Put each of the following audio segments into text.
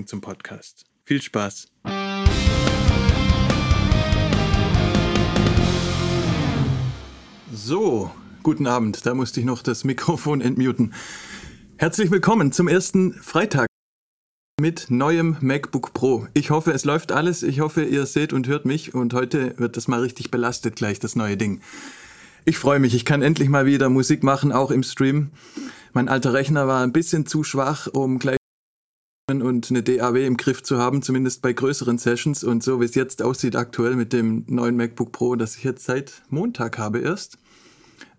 zum Podcast. Viel Spaß! So, guten Abend. Da musste ich noch das Mikrofon entmuten. Herzlich willkommen zum ersten Freitag mit neuem MacBook Pro. Ich hoffe, es läuft alles. Ich hoffe, ihr seht und hört mich. Und heute wird das mal richtig belastet, gleich das neue Ding. Ich freue mich. Ich kann endlich mal wieder Musik machen, auch im Stream. Mein alter Rechner war ein bisschen zu schwach, um gleich und eine DAW im Griff zu haben, zumindest bei größeren Sessions. Und so wie es jetzt aussieht aktuell mit dem neuen MacBook Pro, das ich jetzt seit Montag habe erst.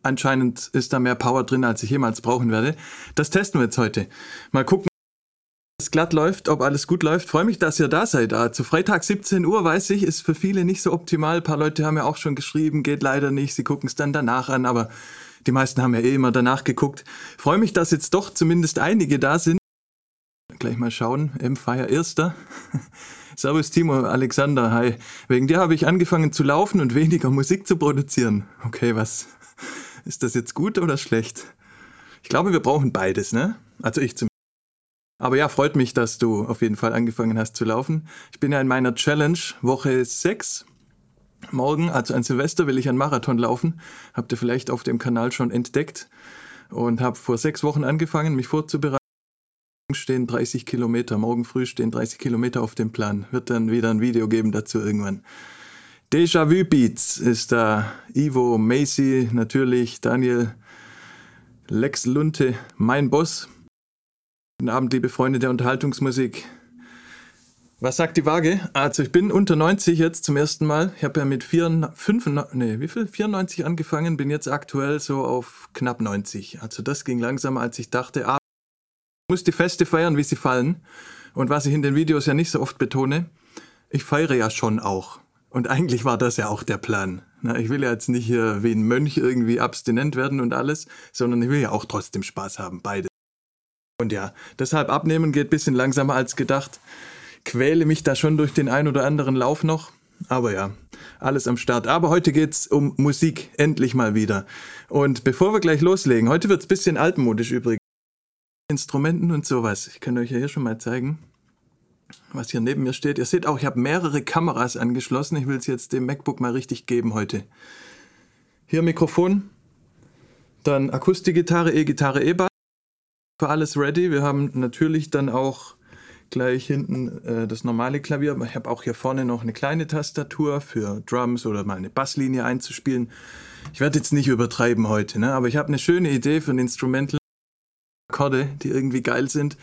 Anscheinend ist da mehr Power drin, als ich jemals brauchen werde. Das testen wir jetzt heute. Mal gucken, ob es glatt läuft, ob alles gut läuft. Freue mich, dass ihr da seid. Zu Freitag 17 Uhr, weiß ich, ist für viele nicht so optimal. Ein paar Leute haben ja auch schon geschrieben, geht leider nicht. Sie gucken es dann danach an, aber die meisten haben ja eh immer danach geguckt. Freue mich, dass jetzt doch zumindest einige da sind. Gleich mal schauen. M-Fire Erster. Servus Timo, Alexander, hi. Wegen dir habe ich angefangen zu laufen und weniger Musik zu produzieren. Okay, was? Ist das jetzt gut oder schlecht? Ich glaube, wir brauchen beides, ne? Also ich zumindest. Aber ja, freut mich, dass du auf jeden Fall angefangen hast zu laufen. Ich bin ja in meiner Challenge Woche 6. Morgen, also an Silvester, will ich einen Marathon laufen. Habt ihr vielleicht auf dem Kanal schon entdeckt. Und habe vor sechs Wochen angefangen, mich vorzubereiten stehen 30 Kilometer, morgen früh stehen 30 Kilometer auf dem Plan. Wird dann wieder ein Video geben dazu irgendwann. Déjà-vu Beats ist da. Ivo, Macy, natürlich, Daniel, Lex Lunte, mein Boss. Guten Abend, liebe Freunde der Unterhaltungsmusik. Was sagt die Waage? Also ich bin unter 90 jetzt zum ersten Mal. Ich habe ja mit 4, 5, nee, wie viel? 94 angefangen, bin jetzt aktuell so auf knapp 90. Also das ging langsamer, als ich dachte. Muss die Feste feiern, wie sie fallen. Und was ich in den Videos ja nicht so oft betone, ich feiere ja schon auch. Und eigentlich war das ja auch der Plan. ich will ja jetzt nicht hier wie ein Mönch irgendwie abstinent werden und alles, sondern ich will ja auch trotzdem Spaß haben, beide. Und ja, deshalb abnehmen geht ein bisschen langsamer als gedacht. Quäle mich da schon durch den ein oder anderen Lauf noch. Aber ja, alles am Start. Aber heute geht's um Musik, endlich mal wieder. Und bevor wir gleich loslegen, heute wird's bisschen altmodisch übrigens. Instrumenten und sowas. Ich kann euch ja hier schon mal zeigen, was hier neben mir steht. Ihr seht auch, ich habe mehrere Kameras angeschlossen. Ich will es jetzt dem MacBook mal richtig geben heute. Hier Mikrofon, dann Akustikgitarre, E-Gitarre, E-Bass. Für alles ready. Wir haben natürlich dann auch gleich hinten äh, das normale Klavier. Ich habe auch hier vorne noch eine kleine Tastatur für Drums oder mal eine Basslinie einzuspielen. Ich werde jetzt nicht übertreiben heute, ne? aber ich habe eine schöne Idee für ein Instrumental. Akkorde, die irgendwie geil sind.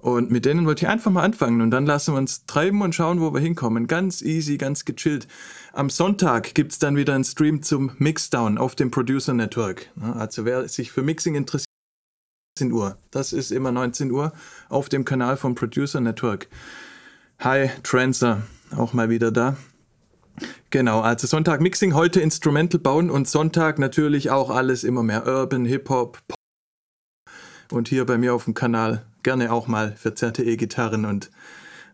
Und mit denen wollte ich einfach mal anfangen und dann lassen wir uns treiben und schauen, wo wir hinkommen. Ganz easy, ganz gechillt. Am Sonntag gibt es dann wieder einen Stream zum Mixdown auf dem Producer Network. Also wer sich für Mixing interessiert, 19 Uhr. Das ist immer 19 Uhr auf dem Kanal vom Producer Network. Hi, Trancer, auch mal wieder da. Genau, also Sonntag Mixing, heute Instrumental bauen und Sonntag natürlich auch alles immer mehr Urban, Hip-Hop, und hier bei mir auf dem Kanal gerne auch mal verzerrte E-Gitarren und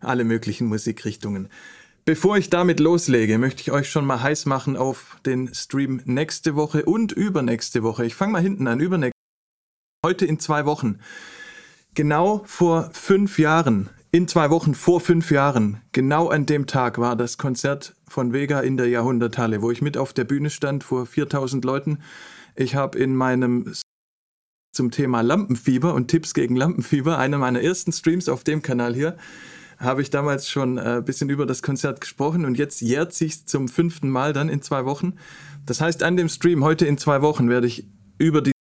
alle möglichen Musikrichtungen. Bevor ich damit loslege, möchte ich euch schon mal heiß machen auf den Stream nächste Woche und übernächste Woche. Ich fange mal hinten an, übernächste Heute in zwei Wochen. Genau vor fünf Jahren, in zwei Wochen vor fünf Jahren, genau an dem Tag war das Konzert von Vega in der Jahrhunderthalle, wo ich mit auf der Bühne stand vor 4000 Leuten. Ich habe in meinem zum Thema Lampenfieber und Tipps gegen Lampenfieber, einer meiner ersten Streams auf dem Kanal hier, habe ich damals schon ein äh, bisschen über das Konzert gesprochen und jetzt jährt sich zum fünften Mal dann in zwei Wochen. Das heißt, an dem Stream heute in zwei Wochen werde ich über die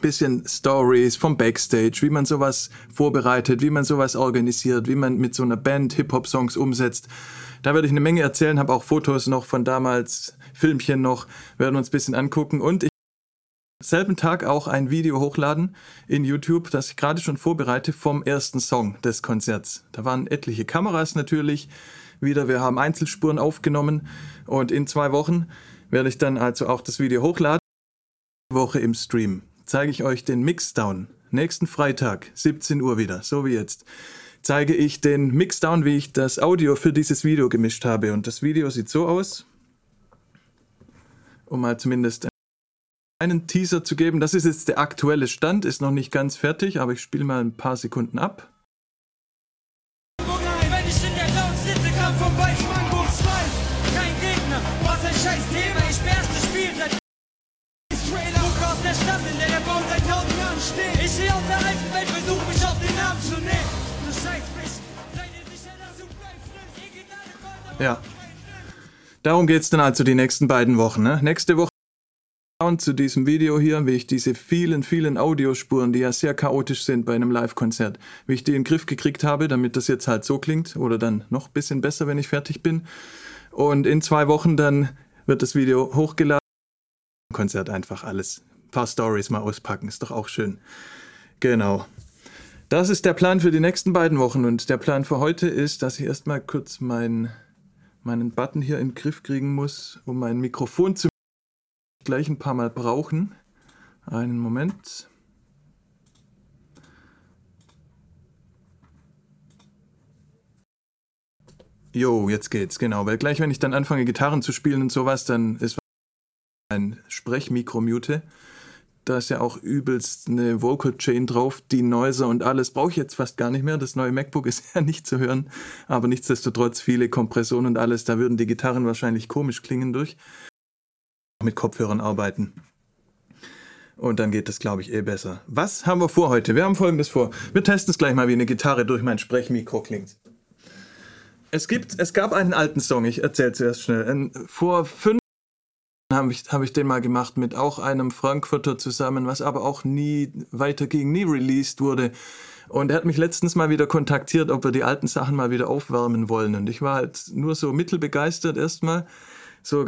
bisschen Stories vom Backstage, wie man sowas vorbereitet, wie man sowas organisiert, wie man mit so einer Band Hip-Hop-Songs umsetzt. Da werde ich eine Menge erzählen, habe auch Fotos noch von damals, Filmchen noch, werden uns ein bisschen angucken und ich selben Tag auch ein Video hochladen in YouTube, das ich gerade schon vorbereite vom ersten Song des Konzerts. Da waren etliche Kameras natürlich wieder. Wir haben Einzelspuren aufgenommen und in zwei Wochen werde ich dann also auch das Video hochladen. Woche im Stream zeige ich euch den Mixdown. Nächsten Freitag, 17 Uhr wieder, so wie jetzt, zeige ich den Mixdown, wie ich das Audio für dieses Video gemischt habe. Und das Video sieht so aus, um mal zumindest einen Teaser zu geben. Das ist jetzt der aktuelle Stand, ist noch nicht ganz fertig, aber ich spiele mal ein paar Sekunden ab. Wenn ich in der Cloud sitze, kam vom Weißmango 2. Kein Gegner, was ein scheiß Thema. Ich erste Spiel seit Trailer. Guck aus der Stadt, in der der Bau seit tausend Jahren steht. Ich sehe aus der alten Welt, versuch mich auf den Namen zu nehmen. Du scheiß mich, seid ihr sicher, dass du bleib frisch? Ihr geht alle weiter. Ja. Darum geht's dann also die nächsten beiden Wochen. Ne? Nächste Woche zu diesem Video hier, wie ich diese vielen, vielen Audiospuren, die ja sehr chaotisch sind bei einem Live-Konzert, wie ich die in den Griff gekriegt habe, damit das jetzt halt so klingt oder dann noch ein bisschen besser, wenn ich fertig bin. Und in zwei Wochen dann wird das Video hochgeladen. Konzert einfach alles. Ein paar Stories mal auspacken, ist doch auch schön. Genau. Das ist der Plan für die nächsten beiden Wochen und der Plan für heute ist, dass ich erstmal kurz mein, meinen Button hier in den Griff kriegen muss, um mein Mikrofon zu gleich ein paar Mal brauchen. Einen Moment. Jo, jetzt geht's, genau. Weil gleich, wenn ich dann anfange, Gitarren zu spielen und sowas, dann ist ein Sprechmikro mute. Da ist ja auch übelst eine Vocal Chain drauf, die Noiser und alles brauche ich jetzt fast gar nicht mehr. Das neue MacBook ist ja nicht zu hören, aber nichtsdestotrotz viele Kompressionen und alles, da würden die Gitarren wahrscheinlich komisch klingen durch. Mit Kopfhörern arbeiten. Und dann geht das, glaube ich, eh besser. Was haben wir vor heute? Wir haben folgendes vor. Wir testen es gleich mal, wie eine Gitarre durch mein Sprechmikro klingt. Es, gibt, es gab einen alten Song, ich erzähle zuerst schnell. Ein, vor fünf habe ich, hab ich den mal gemacht mit auch einem Frankfurter zusammen, was aber auch nie weiterging, nie released wurde. Und er hat mich letztens mal wieder kontaktiert, ob wir die alten Sachen mal wieder aufwärmen wollen. Und ich war halt nur so mittelbegeistert erstmal, so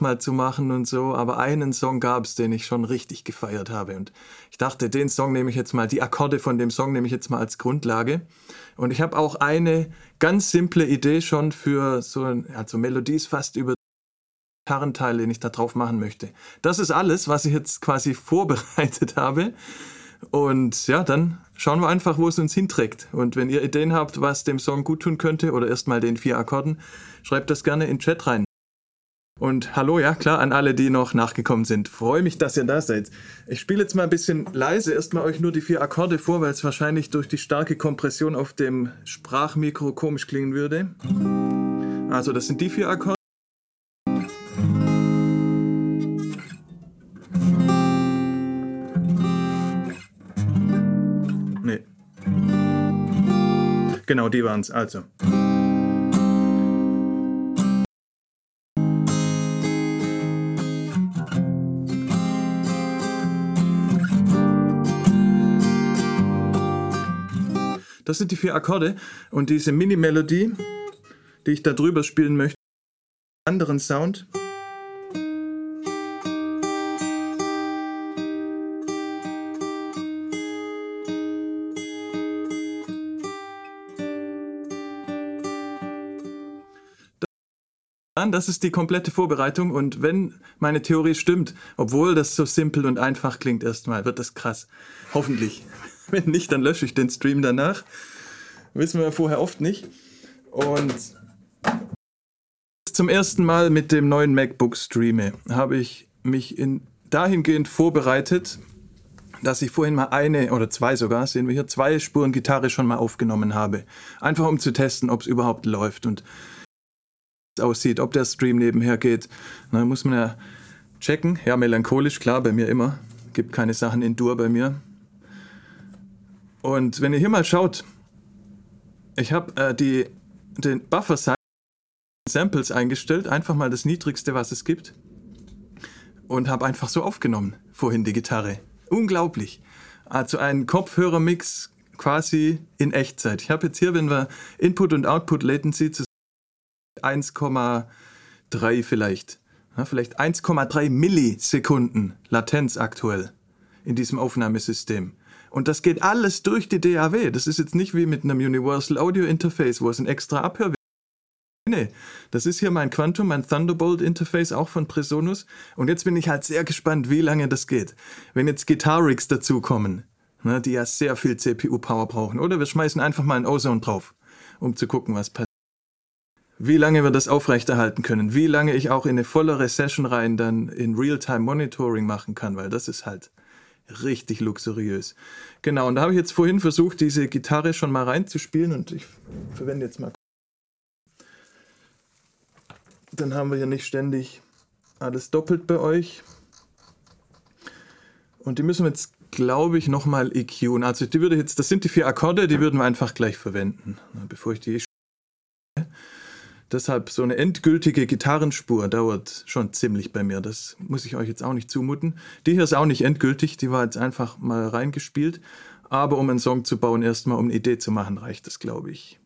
mal zu machen und so. Aber einen Song gab es, den ich schon richtig gefeiert habe. Und ich dachte, den Song nehme ich jetzt mal, die Akkorde von dem Song nehme ich jetzt mal als Grundlage. Und ich habe auch eine ganz simple Idee schon für so, also Melodies fast über Gitarrenteil, den ich da drauf machen möchte. Das ist alles, was ich jetzt quasi vorbereitet habe. Und ja, dann schauen wir einfach, wo es uns hinträgt. Und wenn ihr Ideen habt, was dem Song gut tun könnte oder erstmal den vier Akkorden, schreibt das gerne in den Chat rein. Und hallo, ja klar, an alle, die noch nachgekommen sind. Freue mich, dass ihr da seid. Ich spiele jetzt mal ein bisschen leise erstmal euch nur die vier Akkorde vor, weil es wahrscheinlich durch die starke Kompression auf dem Sprachmikro komisch klingen würde. Also das sind die vier Akkorde. Nee. Genau, die waren es. Also. Das sind die vier Akkorde und diese Mini-Melodie, die ich da drüber spielen möchte, anderen Sound. Das ist die komplette Vorbereitung und wenn meine Theorie stimmt, obwohl das so simpel und einfach klingt erstmal, wird das krass. Hoffentlich. Wenn nicht, dann lösche ich den Stream danach. Wissen wir vorher oft nicht. Und zum ersten Mal mit dem neuen MacBook streame, habe ich mich in, dahingehend vorbereitet, dass ich vorhin mal eine oder zwei sogar, sehen wir hier, zwei Spuren Gitarre schon mal aufgenommen habe. Einfach um zu testen, ob es überhaupt läuft und aussieht, ob der Stream nebenher geht. Da muss man ja checken. Ja, melancholisch, klar, bei mir immer. Gibt keine Sachen in Dur bei mir. Und wenn ihr hier mal schaut, ich habe äh, die, den Buffer Size Samples eingestellt, einfach mal das niedrigste, was es gibt. Und habe einfach so aufgenommen, vorhin die Gitarre. Unglaublich. Also ein Kopfhörermix quasi in Echtzeit. Ich habe jetzt hier, wenn wir Input und Output Latency zu 1,3 vielleicht. Ja, vielleicht 1,3 Millisekunden Latenz aktuell in diesem Aufnahmesystem. Und das geht alles durch die DAW. Das ist jetzt nicht wie mit einem Universal Audio Interface, wo es ein extra Abhörweg Nee, das ist hier mein Quantum, mein Thunderbolt Interface, auch von Presonus. Und jetzt bin ich halt sehr gespannt, wie lange das geht. Wenn jetzt Guitar Rigs dazukommen, ne, die ja sehr viel CPU-Power brauchen. Oder wir schmeißen einfach mal ein Ozone drauf, um zu gucken, was passiert. Wie lange wir das aufrechterhalten können, wie lange ich auch in eine vollere Session rein dann in Real-Time Monitoring machen kann, weil das ist halt richtig luxuriös. Genau, und da habe ich jetzt vorhin versucht, diese Gitarre schon mal reinzuspielen und ich verwende jetzt mal. Dann haben wir hier nicht ständig alles doppelt bei euch. Und die müssen wir jetzt, glaube ich, nochmal EQen. Also die würde jetzt, das sind die vier Akkorde, die würden wir einfach gleich verwenden, bevor ich die Deshalb so eine endgültige Gitarrenspur dauert schon ziemlich bei mir. Das muss ich euch jetzt auch nicht zumuten. Die hier ist auch nicht endgültig, die war jetzt einfach mal reingespielt. Aber um einen Song zu bauen, erstmal um eine Idee zu machen, reicht das, glaube ich.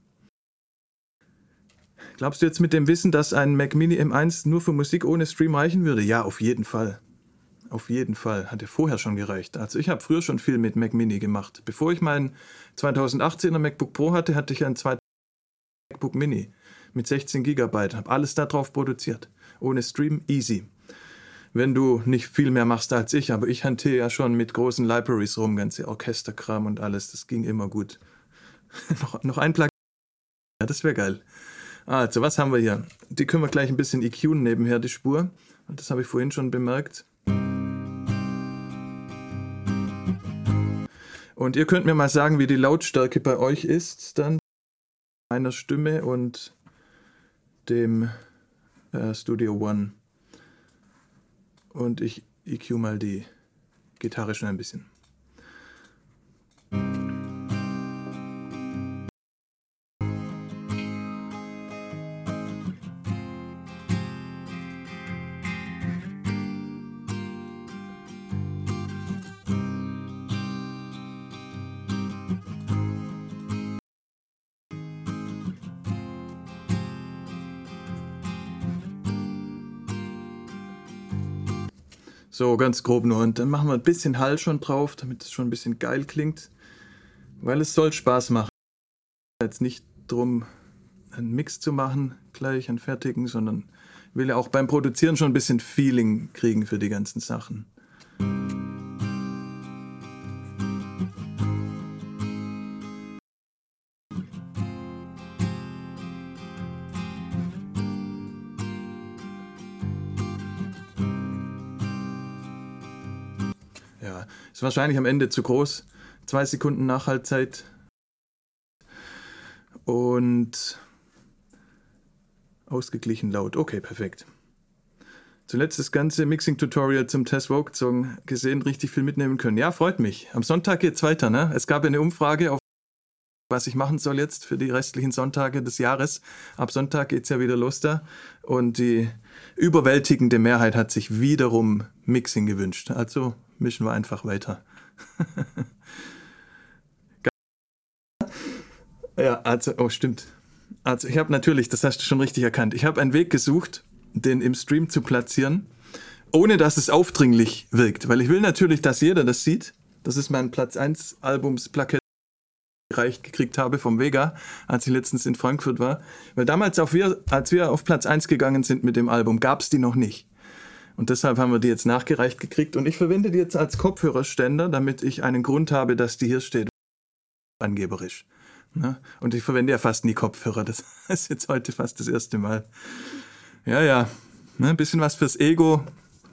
Glaubst du jetzt mit dem Wissen, dass ein Mac Mini M1 nur für Musik ohne Stream reichen würde? Ja, auf jeden Fall. Auf jeden Fall. Hat ja vorher schon gereicht. Also ich habe früher schon viel mit Mac Mini gemacht. Bevor ich meinen 2018er MacBook Pro hatte, hatte ich ein zweites MacBook Mini mit 16 Gigabyte. Habe alles darauf produziert. Ohne Stream, easy. Wenn du nicht viel mehr machst als ich, aber ich hantiere ja schon mit großen Libraries rum, ganze Orchesterkram und alles. Das ging immer gut. noch, noch ein Plugin. Ja, das wäre geil. Also, was haben wir hier? Die können wir gleich ein bisschen EQen nebenher, die Spur. Das habe ich vorhin schon bemerkt. Und ihr könnt mir mal sagen, wie die Lautstärke bei euch ist, dann meiner Stimme und dem äh, Studio One. Und ich EQ mal die Gitarre schon ein bisschen. So, ganz grob nur. Und dann machen wir ein bisschen Hall schon drauf, damit es schon ein bisschen geil klingt. Weil es soll Spaß machen. Jetzt nicht drum, einen Mix zu machen, gleich einen fertigen, sondern will ja auch beim Produzieren schon ein bisschen Feeling kriegen für die ganzen Sachen. Wahrscheinlich am Ende zu groß. Zwei Sekunden Nachhaltzeit. Und ausgeglichen laut. Okay, perfekt. Zuletzt das ganze Mixing-Tutorial zum Test Vogue Song gesehen, richtig viel mitnehmen können. Ja, freut mich. Am Sonntag geht's weiter, ne? Es gab eine Umfrage auf was ich machen soll jetzt für die restlichen Sonntage des Jahres. Ab Sonntag geht's ja wieder los da. Und die überwältigende Mehrheit hat sich wiederum Mixing gewünscht. Also mischen wir einfach weiter. ja, also, oh, stimmt. Also, ich habe natürlich, das hast du schon richtig erkannt, ich habe einen Weg gesucht, den im Stream zu platzieren, ohne dass es aufdringlich wirkt. Weil ich will natürlich, dass jeder das sieht. Das ist mein Platz 1 Albumsplakett gereicht gekriegt habe vom Vega, als ich letztens in Frankfurt war. Weil damals, wir, als wir auf Platz 1 gegangen sind mit dem Album, gab es die noch nicht. Und deshalb haben wir die jetzt nachgereicht gekriegt. Und ich verwende die jetzt als Kopfhörerständer, damit ich einen Grund habe, dass die hier steht. Angeberisch. Ne? Und ich verwende ja fast nie Kopfhörer. Das ist jetzt heute fast das erste Mal. Ja, ja. Ne? Ein bisschen was fürs Ego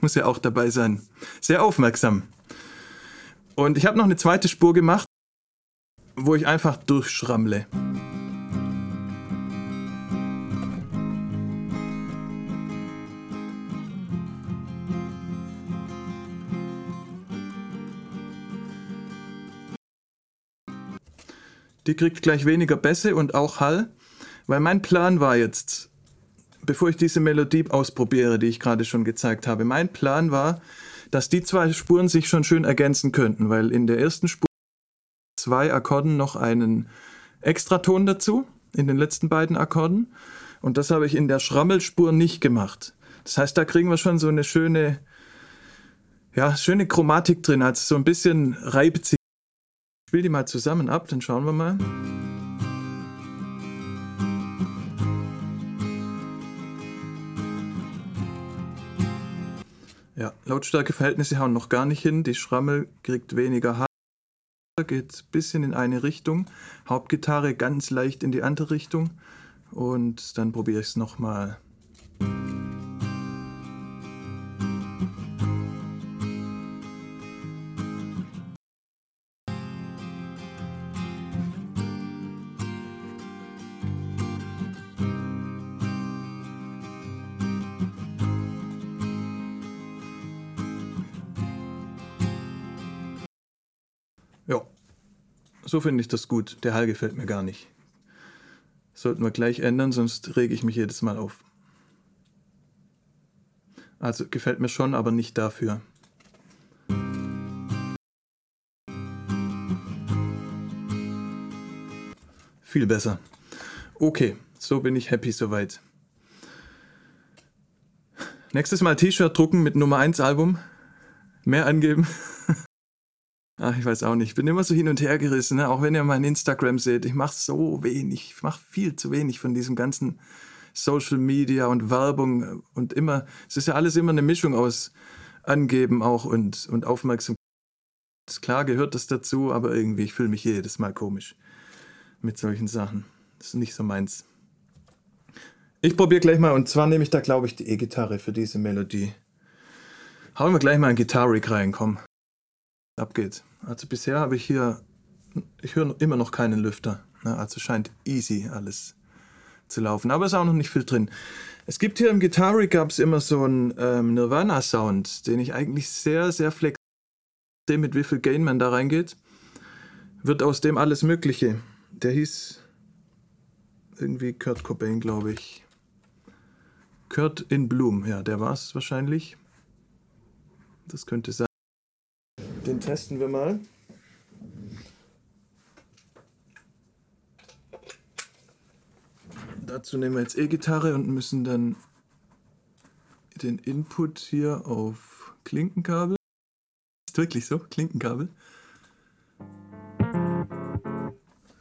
muss ja auch dabei sein. Sehr aufmerksam. Und ich habe noch eine zweite Spur gemacht, wo ich einfach durchschrammle. Die kriegt gleich weniger Bässe und auch Hall, weil mein Plan war jetzt, bevor ich diese Melodie ausprobiere, die ich gerade schon gezeigt habe, mein Plan war, dass die zwei Spuren sich schon schön ergänzen könnten, weil in der ersten Spur zwei Akkorden noch einen Extraton dazu, in den letzten beiden Akkorden. Und das habe ich in der Schrammelspur nicht gemacht. Das heißt, da kriegen wir schon so eine schöne, ja, schöne Chromatik drin. Also so ein bisschen reibt spiele die mal zusammen ab, dann schauen wir mal. Ja, Lautstärkeverhältnisse hauen noch gar nicht hin. Die Schrammel kriegt weniger Haar. Geht ein bisschen in eine Richtung. Hauptgitarre ganz leicht in die andere Richtung. Und dann probiere ich es nochmal. Ja, so finde ich das gut. Der Hall gefällt mir gar nicht. Sollten wir gleich ändern, sonst rege ich mich jedes Mal auf. Also gefällt mir schon, aber nicht dafür. Viel besser. Okay, so bin ich happy soweit. Nächstes Mal T-Shirt drucken mit Nummer 1 Album. Mehr angeben. Ach, ich weiß auch nicht. Ich bin immer so hin und her gerissen, ne? auch wenn ihr mein Instagram seht. Ich mache so wenig, ich mache viel zu wenig von diesem ganzen Social Media und Werbung und immer, es ist ja alles immer eine Mischung aus Angeben auch und, und Aufmerksamkeit. Klar gehört das dazu, aber irgendwie, ich fühle mich jedes Mal komisch mit solchen Sachen. Das ist nicht so meins. Ich probiere gleich mal, und zwar nehme ich da, glaube ich, die E-Gitarre für diese Melodie. Hauen wir gleich mal ein Gitarre rein, komm. Ab geht's. Also bisher habe ich hier, ich höre immer noch keinen Lüfter. Ne? Also scheint easy alles zu laufen. Aber ist auch noch nicht viel drin. Es gibt hier im Gitarre gab es immer so einen ähm, Nirvana-Sound, den ich eigentlich sehr, sehr flexibel, mit wie viel Gain man da reingeht, wird aus dem alles Mögliche. Der hieß irgendwie Kurt Cobain, glaube ich. Kurt in Bloom, ja, der war es wahrscheinlich. Das könnte sein. Den testen wir mal. Dazu nehmen wir jetzt E-Gitarre und müssen dann den Input hier auf Klinkenkabel. Ist wirklich so, Klinkenkabel.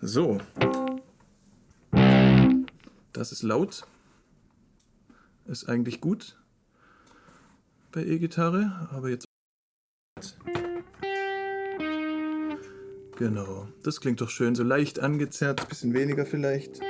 So. Das ist laut. Ist eigentlich gut bei E-Gitarre, aber jetzt. Genau, das klingt doch schön, so leicht angezerrt, bisschen weniger vielleicht.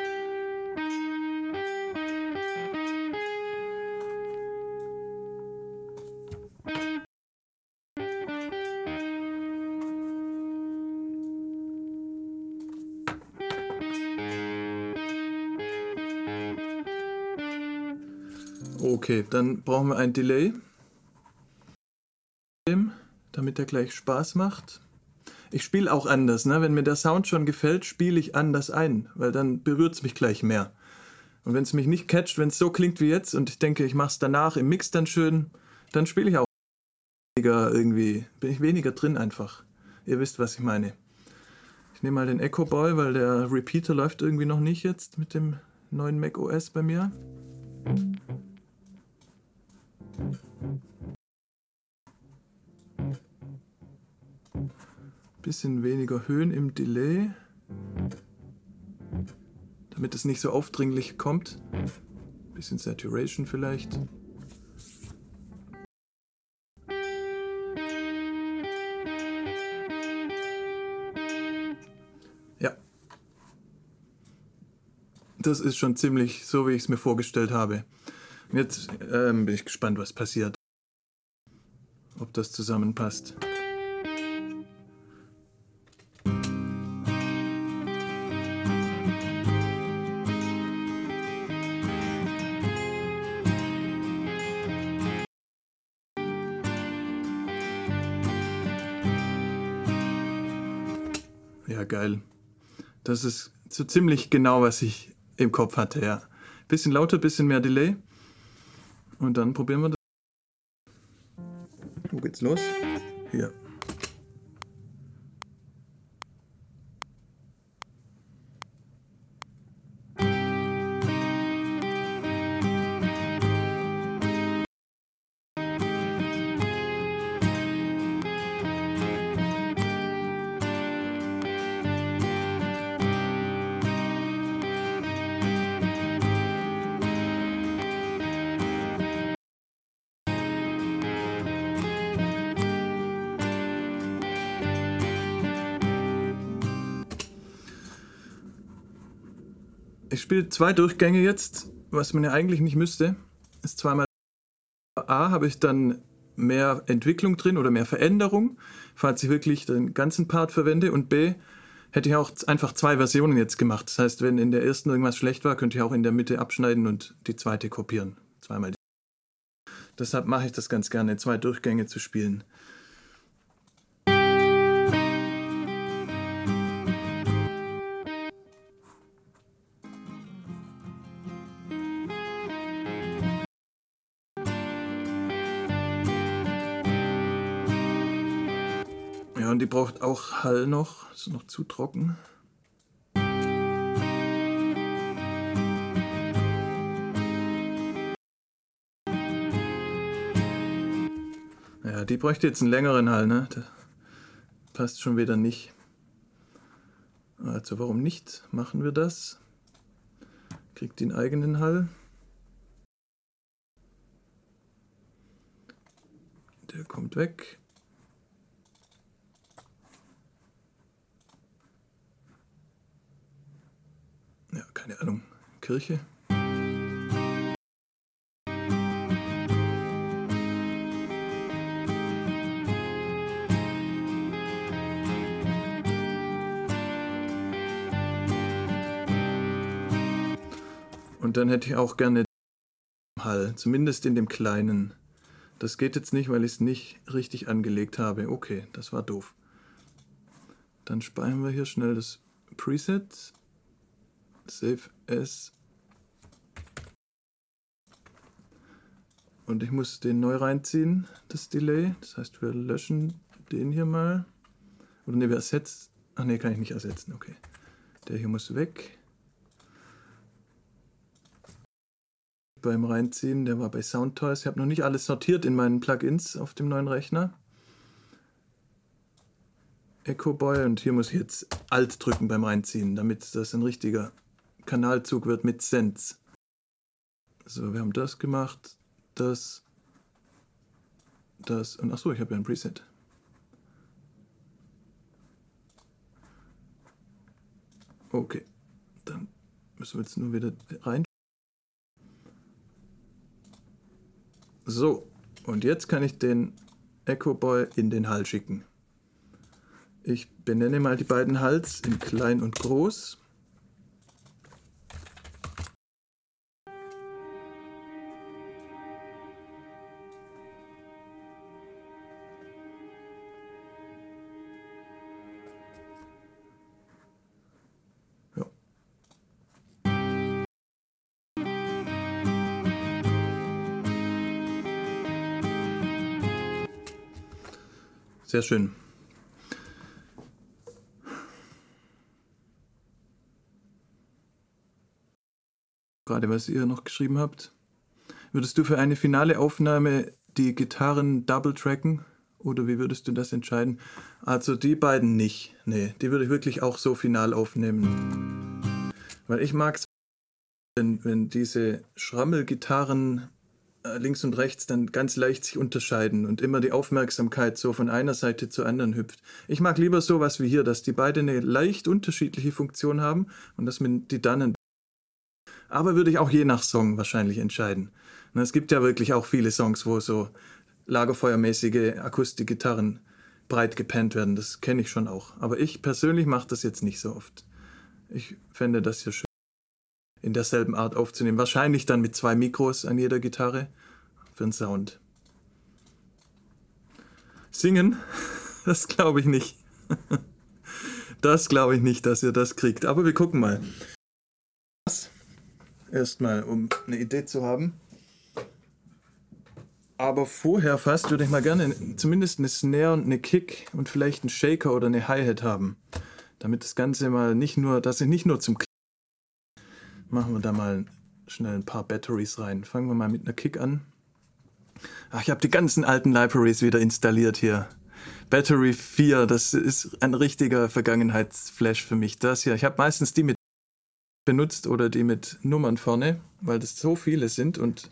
Okay, dann brauchen wir ein Delay, damit er gleich Spaß macht. Ich spiele auch anders, ne? wenn mir der Sound schon gefällt, spiele ich anders ein, weil dann berührt es mich gleich mehr. Und wenn es mich nicht catcht, wenn es so klingt wie jetzt und ich denke, ich mache es danach im Mix dann schön, dann spiele ich auch weniger irgendwie, bin ich weniger drin einfach. Ihr wisst, was ich meine. Ich nehme mal den Echo Boy, weil der Repeater läuft irgendwie noch nicht jetzt mit dem neuen Mac OS bei mir. Bisschen weniger Höhen im Delay, damit es nicht so aufdringlich kommt. Bisschen Saturation vielleicht. Ja. Das ist schon ziemlich so, wie ich es mir vorgestellt habe. Jetzt ähm, bin ich gespannt, was passiert. Ob das zusammenpasst. Das ist so ziemlich genau, was ich im Kopf hatte, ja. Bisschen lauter, bisschen mehr Delay. Und dann probieren wir das. Wo geht's los? Hier. Ich spiele zwei Durchgänge jetzt, was man ja eigentlich nicht müsste. Ist zweimal A, habe ich dann mehr Entwicklung drin oder mehr Veränderung, falls ich wirklich den ganzen Part verwende. Und B, hätte ich auch einfach zwei Versionen jetzt gemacht. Das heißt, wenn in der ersten irgendwas schlecht war, könnte ich auch in der Mitte abschneiden und die zweite kopieren. Zweimal. Deshalb mache ich das ganz gerne, zwei Durchgänge zu spielen. Die braucht auch Hall noch. Ist noch zu trocken. Ja, die bräuchte jetzt einen längeren Hall, ne? Das passt schon wieder nicht. Also warum nicht? Machen wir das. Kriegt den eigenen Hall. Der kommt weg. Ja, keine Ahnung. Kirche. Und dann hätte ich auch gerne Hall, zumindest in dem kleinen. Das geht jetzt nicht, weil ich es nicht richtig angelegt habe. Okay, das war doof. Dann speichern wir hier schnell das Preset. Save as. Und ich muss den neu reinziehen, das Delay. Das heißt, wir löschen den hier mal. Oder ne, wir ersetzen. Ach ne, kann ich nicht ersetzen. Okay. Der hier muss weg. beim Reinziehen, der war bei Soundtoys. Ich habe noch nicht alles sortiert in meinen Plugins auf dem neuen Rechner. Echo Boy und hier muss ich jetzt Alt drücken beim Reinziehen, damit das ein richtiger Kanalzug wird mit Sense. So, wir haben das gemacht, das, das und achso, ich habe ja ein Preset. Okay, dann müssen wir jetzt nur wieder rein. So, und jetzt kann ich den Echo Boy in den Hall schicken. Ich benenne mal die beiden Hals in klein und groß. Sehr schön. Gerade was ihr noch geschrieben habt. Würdest du für eine finale Aufnahme die Gitarren double tracken? Oder wie würdest du das entscheiden? Also die beiden nicht. Nee, die würde ich wirklich auch so final aufnehmen. Weil ich mag es, wenn, wenn diese Schrammelgitarren links und rechts dann ganz leicht sich unterscheiden und immer die Aufmerksamkeit so von einer Seite zur anderen hüpft. Ich mag lieber sowas wie hier, dass die beide eine leicht unterschiedliche Funktion haben und dass man die dann. Aber würde ich auch je nach Song wahrscheinlich entscheiden. Es gibt ja wirklich auch viele Songs, wo so lagerfeuermäßige Akustikgitarren breit gepennt werden. Das kenne ich schon auch. Aber ich persönlich mache das jetzt nicht so oft. Ich fände das hier schön in derselben Art aufzunehmen. Wahrscheinlich dann mit zwei Mikros an jeder Gitarre für den Sound. Singen, das glaube ich nicht. Das glaube ich nicht, dass ihr das kriegt. Aber wir gucken mal. Erstmal, um eine Idee zu haben. Aber vorher fast würde ich mal gerne zumindest eine Snare und eine Kick und vielleicht einen Shaker oder eine Hi-Hat haben. Damit das Ganze mal nicht nur, dass ich nicht nur zum machen wir da mal schnell ein paar Batteries rein. Fangen wir mal mit einer Kick an. Ach, ich habe die ganzen alten Libraries wieder installiert hier. Battery 4, das ist ein richtiger Vergangenheitsflash für mich. Das hier, ich habe meistens die mit benutzt oder die mit Nummern vorne, weil das so viele sind und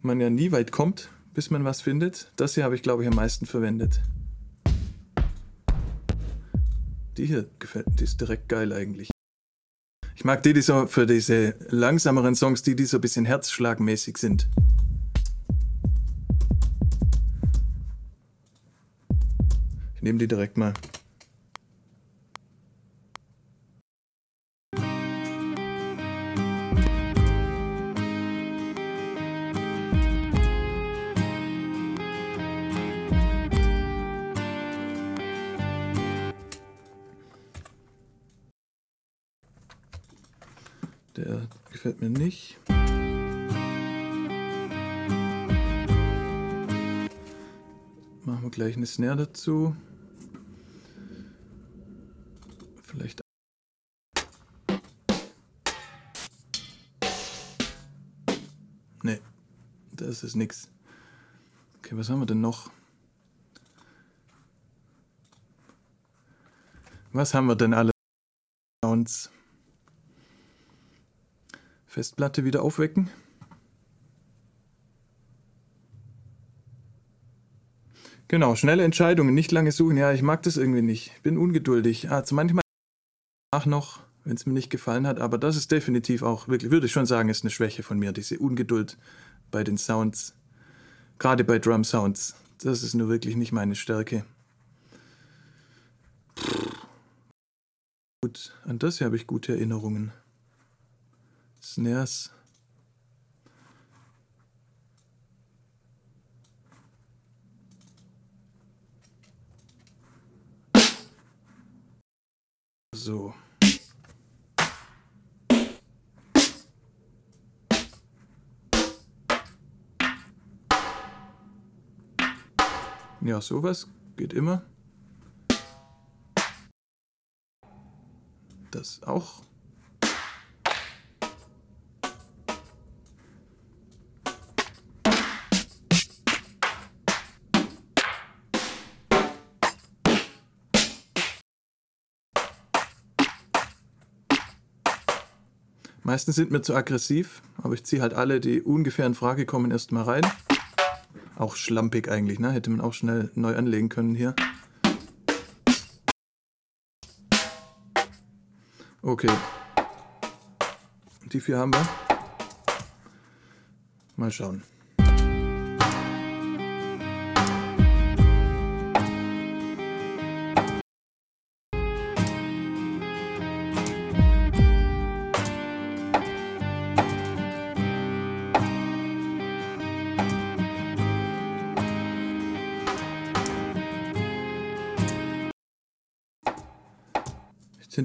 man ja nie weit kommt, bis man was findet. Das hier habe ich, glaube ich, am meisten verwendet. Die hier gefällt, die ist direkt geil eigentlich mag die, die so für diese langsameren Songs, die, die so ein bisschen herzschlagmäßig sind. Ich nehme die direkt mal. Gefällt mir nicht. Machen wir gleich eine Snare dazu. Vielleicht. Nee, das ist nix. Okay, was haben wir denn noch? Was haben wir denn alle? Sounds. Festplatte wieder aufwecken. Genau, schnelle Entscheidungen, nicht lange suchen. Ja, ich mag das irgendwie nicht. Bin ungeduldig. Ah, zu manchmal nach noch, wenn es mir nicht gefallen hat, aber das ist definitiv auch wirklich, würde ich schon sagen, ist eine Schwäche von mir, diese Ungeduld bei den Sounds. Gerade bei Drum Sounds. Das ist nur wirklich nicht meine Stärke. Gut, an das hier habe ich gute Erinnerungen. Snares. So. Ja, sowas geht immer. Das auch. Meistens sind mir zu aggressiv, aber ich ziehe halt alle, die ungefähr in Frage kommen, erstmal rein. Auch schlampig eigentlich, ne? Hätte man auch schnell neu anlegen können hier. Okay. Die vier haben wir. Mal schauen.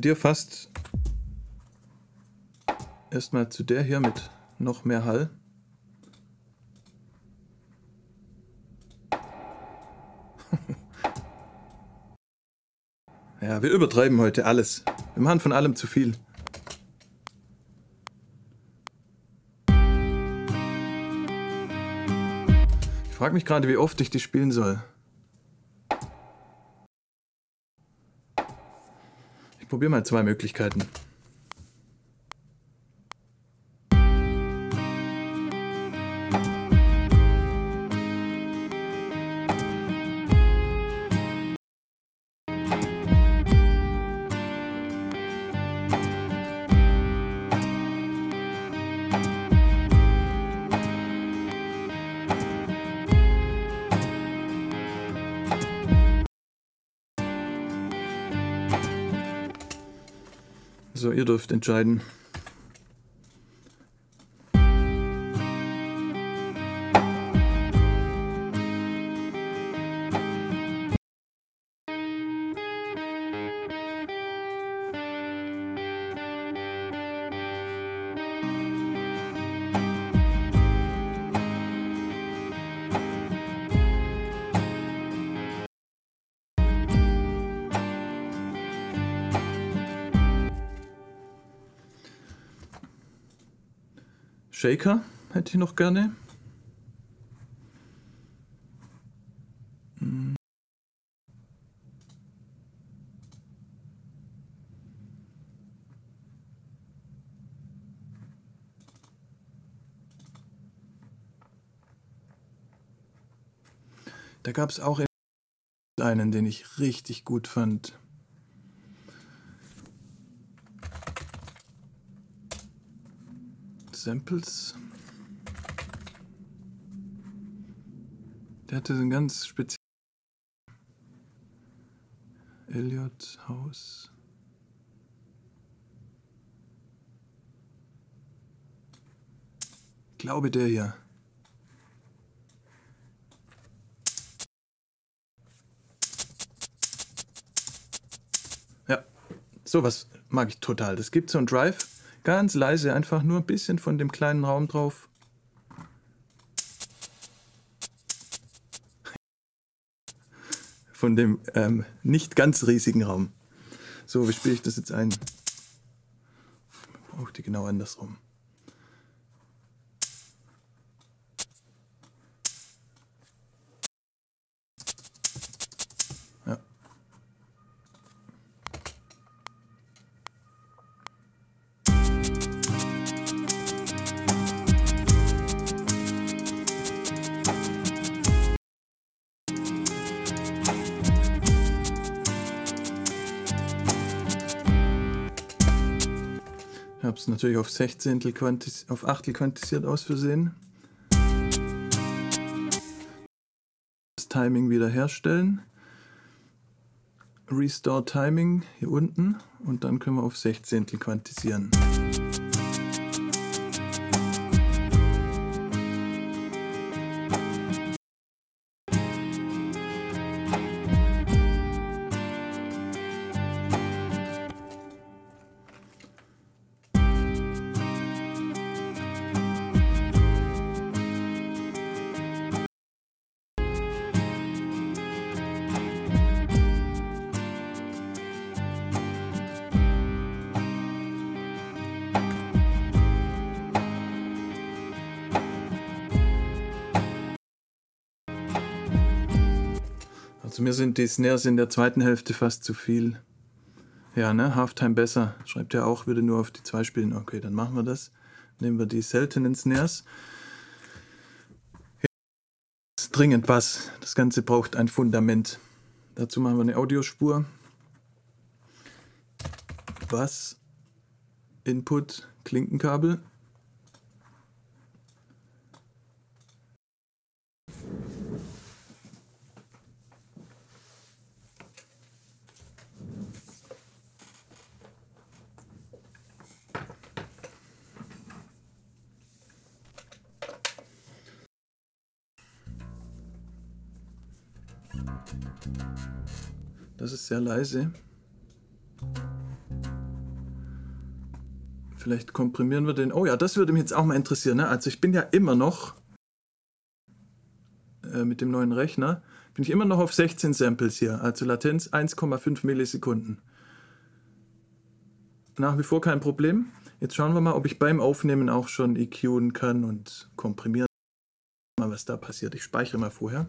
Tendiere fast erstmal zu der hier mit noch mehr Hall. ja, wir übertreiben heute alles. Wir machen von allem zu viel. Ich frage mich gerade, wie oft ich die spielen soll. Ich probiere mal zwei Möglichkeiten. Entscheiden. Shaker hätte ich noch gerne. Da gab es auch einen, den ich richtig gut fand. Samples. Der hatte so ein ganz spezielles Elliot Haus. Ich glaube der hier. Ja, sowas mag ich total. Das gibt so ein Drive, ganz leise, einfach nur ein bisschen von dem kleinen Raum drauf. Von dem ähm, nicht ganz riesigen Raum. So, wie spiele ich das jetzt ein? Brauche die genau andersrum. Natürlich auf Sechzehntel auf Achtel quantisiert aus Versehen. Das Timing wiederherstellen. Restore Timing hier unten und dann können wir auf Sechzehntel quantisieren. Mir sind die Snares in der zweiten Hälfte fast zu viel. Ja, ne? Halftime besser. Schreibt ja auch, würde nur auf die zwei spielen. Okay, dann machen wir das. Nehmen wir die seltenen Snares. Jetzt dringend Bass. Das Ganze braucht ein Fundament. Dazu machen wir eine Audiospur. Bass, Input, Klinkenkabel. Das ist sehr leise. Vielleicht komprimieren wir den. Oh ja, das würde mich jetzt auch mal interessieren. Ne? Also ich bin ja immer noch äh, mit dem neuen Rechner, bin ich immer noch auf 16 Samples hier. Also Latenz 1,5 Millisekunden. Nach wie vor kein Problem. Jetzt schauen wir mal, ob ich beim Aufnehmen auch schon EQen kann und komprimieren. Mal, was da passiert. Ich speichere mal vorher.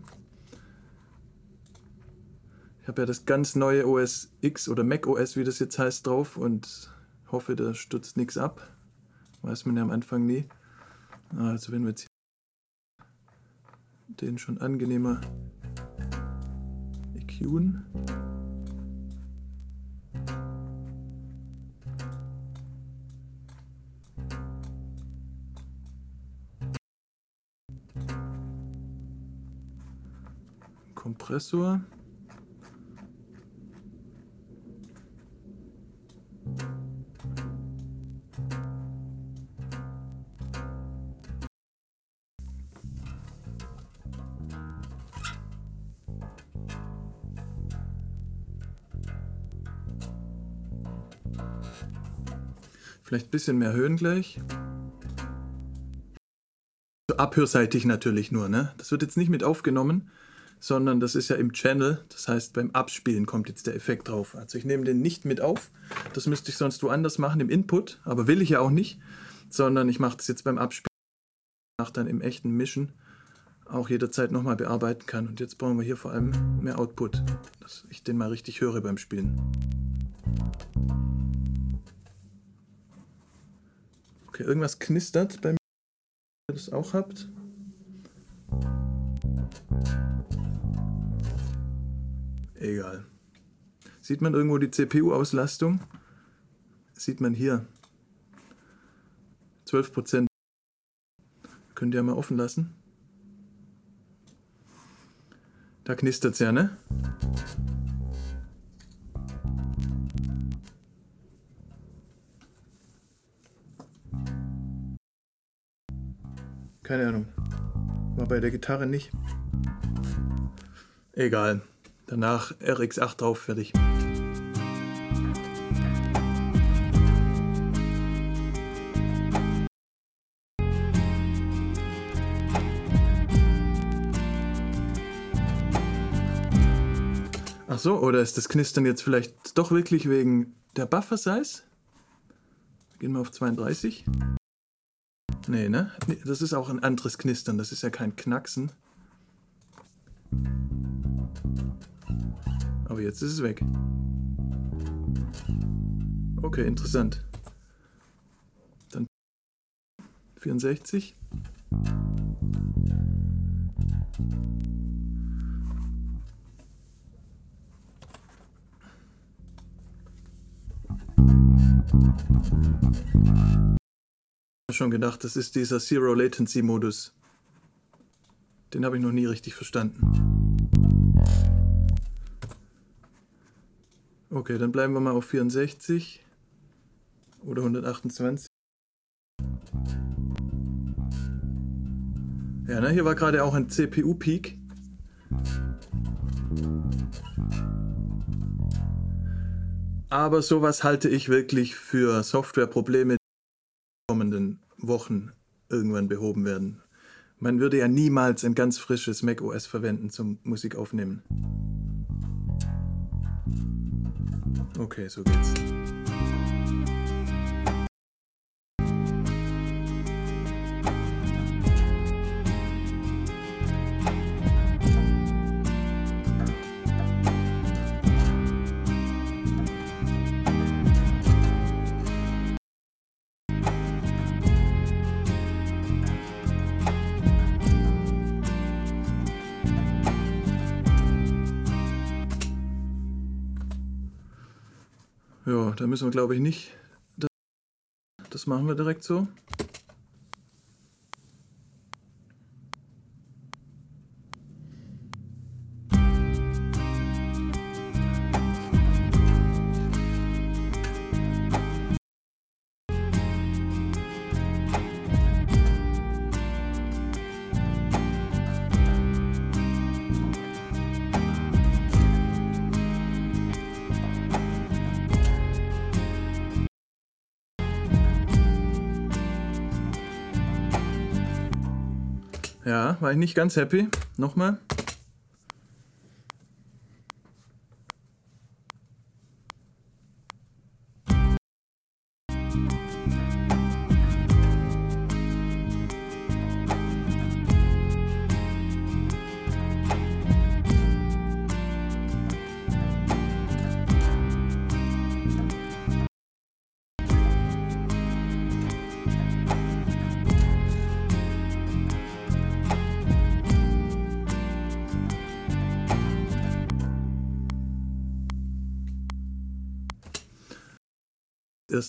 Ich habe ja das ganz neue OS X oder Mac OS, wie das jetzt heißt, drauf und hoffe, da stürzt nichts ab. Weiß man ja am Anfang nie. Also wenn wir jetzt den schon angenehmer EQen. Kompressor. Vielleicht ein bisschen mehr Höhen gleich. So abhörseitig natürlich nur, ne? Das wird jetzt nicht mit aufgenommen, sondern das ist ja im Channel. Das heißt, beim Abspielen kommt jetzt der Effekt drauf. Also ich nehme den nicht mit auf. Das müsste ich sonst woanders machen im Input, aber will ich ja auch nicht, sondern ich mache das jetzt beim Abspielen, mache dann im echten Mischen auch jederzeit nochmal bearbeiten kann. Und jetzt brauchen wir hier vor allem mehr Output, dass ich den mal richtig höre beim Spielen. Okay, irgendwas knistert bei mir, wenn ihr das auch habt. Egal. Sieht man irgendwo die CPU-Auslastung? Sieht man hier. 12% Könnt ihr mal offen lassen. Da knistert es ja, ne? Keine Ahnung. War bei der Gitarre nicht. Egal. Danach RX8 drauf, fertig. Ach so, oder ist das Knistern jetzt vielleicht doch wirklich wegen der Buffer Size? Gehen wir auf 32. Nee, ne? Nee, das ist auch ein anderes Knistern, das ist ja kein Knacksen. Aber jetzt ist es weg. Okay, interessant. Dann 64. schon gedacht, das ist dieser Zero Latency Modus. Den habe ich noch nie richtig verstanden. Okay, dann bleiben wir mal auf 64 oder 128. Ja, ne, hier war gerade auch ein CPU-Peak. Aber sowas halte ich wirklich für Softwareprobleme, die kommenden Wochen irgendwann behoben werden. Man würde ja niemals ein ganz frisches macOS verwenden zum Musikaufnehmen. Okay, so geht's. Ja, da müssen wir glaube ich nicht. Das machen wir direkt so. War ich nicht ganz happy. Nochmal.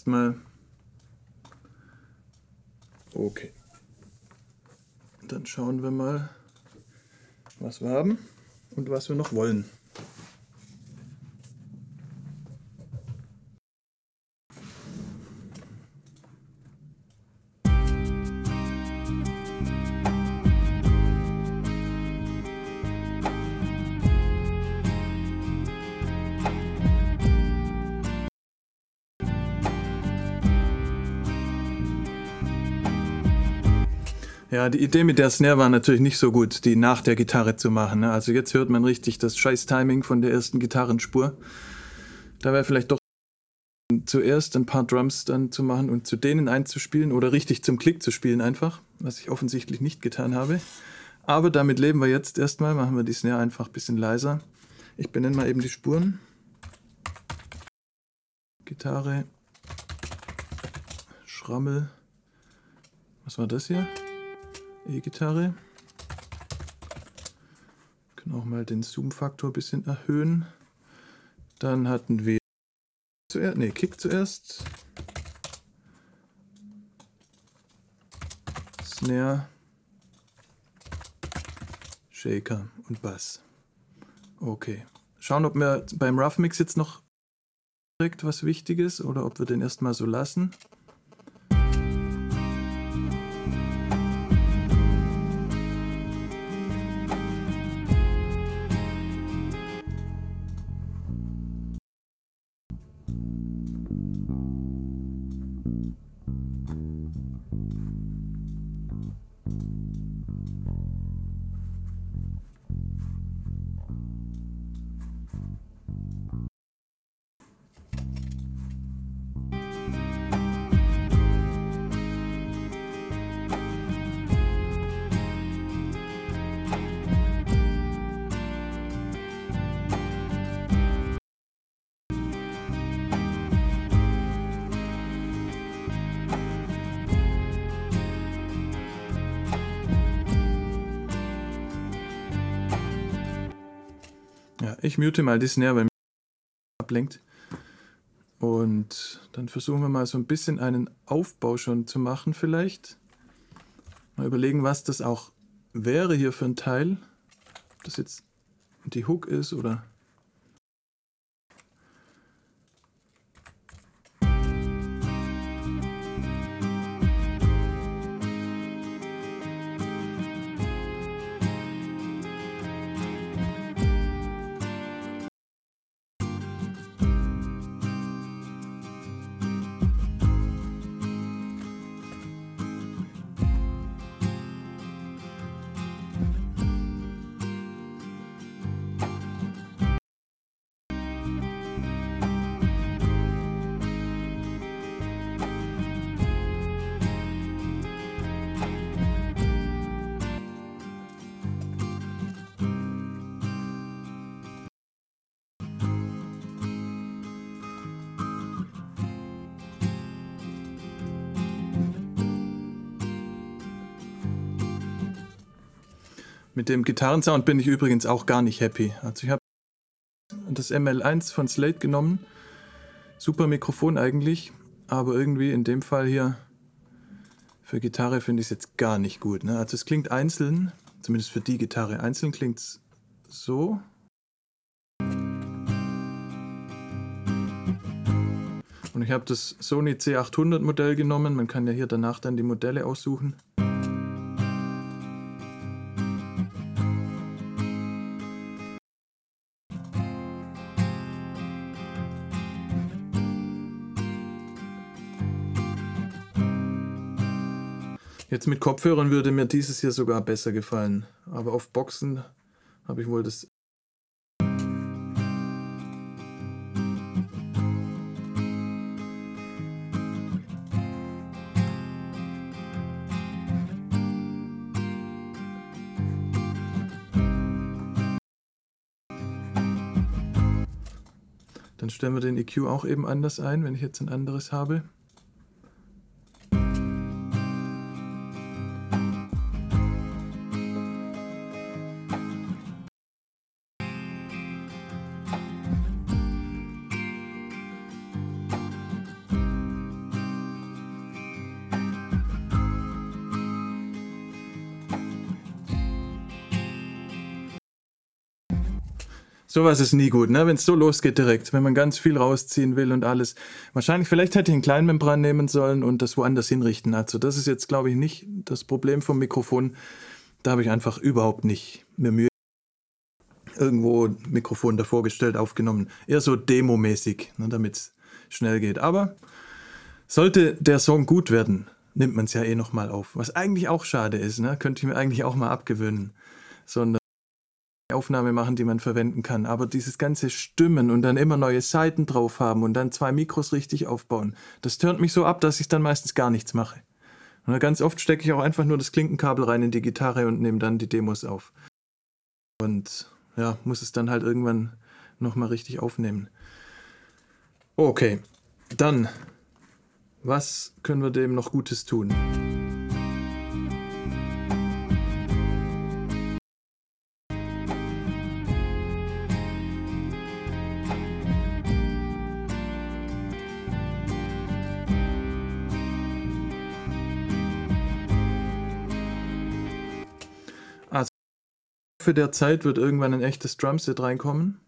Erstmal. Okay. Dann schauen wir mal, was wir haben und was wir noch wollen. Ja, die Idee mit der Snare war natürlich nicht so gut, die nach der Gitarre zu machen. Ne? Also jetzt hört man richtig das scheiß Timing von der ersten Gitarrenspur. Da wäre vielleicht doch zuerst ein paar Drums dann zu machen und zu denen einzuspielen oder richtig zum Klick zu spielen einfach, was ich offensichtlich nicht getan habe. Aber damit leben wir jetzt erstmal, machen wir die Snare einfach ein bisschen leiser. Ich benenne mal eben die Spuren. Gitarre, Schrammel. Was war das hier? E-Gitarre. Können auch mal den Zoom-Faktor ein bisschen erhöhen. Dann hatten wir zuerst, nee, Kick zuerst. Snare. Shaker und Bass. Okay. Schauen, ob wir beim Rough Mix jetzt noch direkt was Wichtiges oder ob wir den erstmal so lassen. Ich mute mal die Snare, weil mich ablenkt. Und dann versuchen wir mal so ein bisschen einen Aufbau schon zu machen vielleicht. Mal überlegen, was das auch wäre hier für ein Teil. Ob das jetzt die Hook ist oder... Mit dem Gitarrensound bin ich übrigens auch gar nicht happy. Also ich habe das ML1 von Slate genommen. Super Mikrofon eigentlich, aber irgendwie in dem Fall hier für Gitarre finde ich es jetzt gar nicht gut. Ne? Also es klingt einzeln, zumindest für die Gitarre. Einzeln klingt es so. Und ich habe das Sony C800 Modell genommen. Man kann ja hier danach dann die Modelle aussuchen. Jetzt mit Kopfhörern würde mir dieses hier sogar besser gefallen. Aber auf Boxen habe ich wohl das. Dann stellen wir den EQ auch eben anders ein, wenn ich jetzt ein anderes habe. Sowas ist nie gut, ne? wenn es so losgeht direkt, wenn man ganz viel rausziehen will und alles. Wahrscheinlich, vielleicht hätte ich einen Kleinmembran nehmen sollen und das woanders hinrichten. Also das ist jetzt, glaube ich, nicht das Problem vom Mikrofon. Da habe ich einfach überhaupt nicht mehr Mühe. Irgendwo ein Mikrofon davor gestellt, aufgenommen. Eher so demomäßig, ne, damit es schnell geht. Aber sollte der Song gut werden, nimmt man es ja eh nochmal auf. Was eigentlich auch schade ist, ne? könnte ich mir eigentlich auch mal abgewöhnen. Sondern Aufnahme machen, die man verwenden kann. Aber dieses ganze Stimmen und dann immer neue Seiten drauf haben und dann zwei Mikros richtig aufbauen, das turnt mich so ab, dass ich dann meistens gar nichts mache. Und ganz oft stecke ich auch einfach nur das Klinkenkabel rein in die Gitarre und nehme dann die Demos auf. Und ja, muss es dann halt irgendwann nochmal richtig aufnehmen. Okay, dann, was können wir dem noch Gutes tun? Für der Zeit wird irgendwann ein echtes Drumset reinkommen.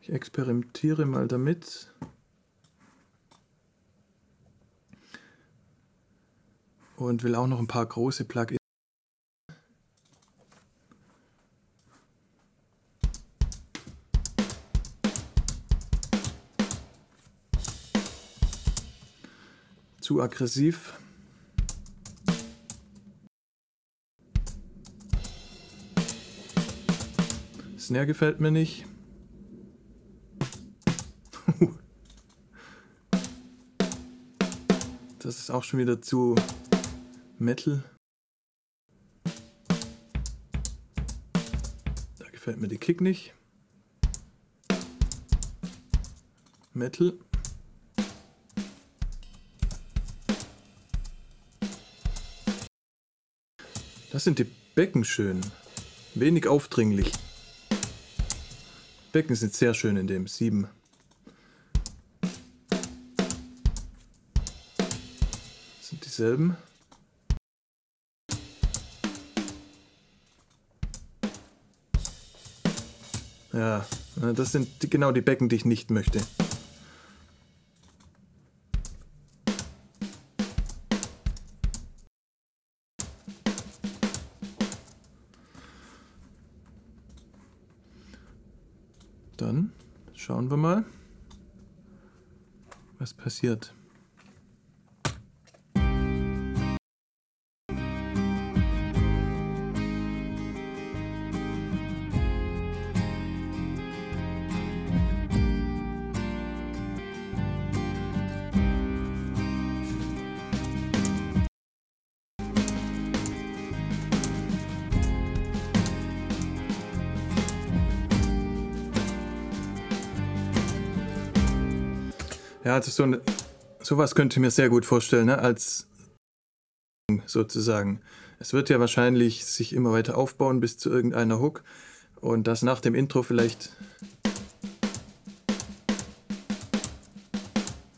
Ich experimentiere mal damit. Und will auch noch ein paar große Plugins. Zu aggressiv. Snare gefällt mir nicht. Das ist auch schon wieder zu Metal. Da gefällt mir die Kick nicht. Metal. Das sind die Becken schön. Wenig aufdringlich. Becken sind sehr schön in dem 7. Sind dieselben. Ja, das sind genau die Becken, die ich nicht möchte. Passiert. Also so eine, sowas könnte ich mir sehr gut vorstellen, ne? als sozusagen. Es wird ja wahrscheinlich sich immer weiter aufbauen bis zu irgendeiner Hook und das nach dem Intro vielleicht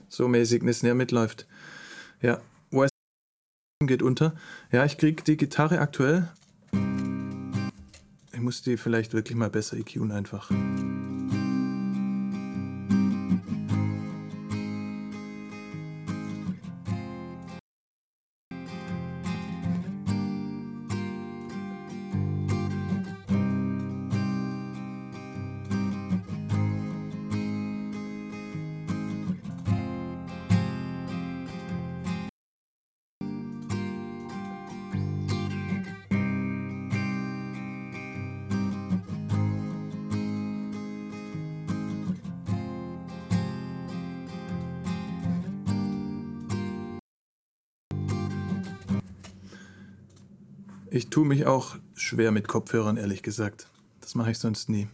so mäßig eine Snare mitläuft. Ja, OS geht unter. Ja, ich krieg die Gitarre aktuell. Ich muss die vielleicht wirklich mal besser EQen einfach. Ich tue mich auch schwer mit Kopfhörern, ehrlich gesagt. Das mache ich sonst nie.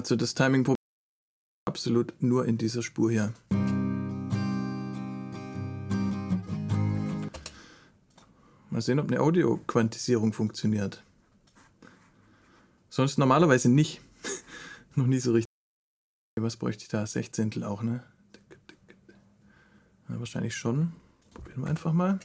Also das Timing absolut nur in dieser Spur hier. Mal sehen, ob eine Audio-Quantisierung funktioniert. Sonst normalerweise nicht. Noch nie so richtig. Was bräuchte ich da? Sechzehntel auch, ne? Ja, wahrscheinlich schon. Probieren wir einfach mal.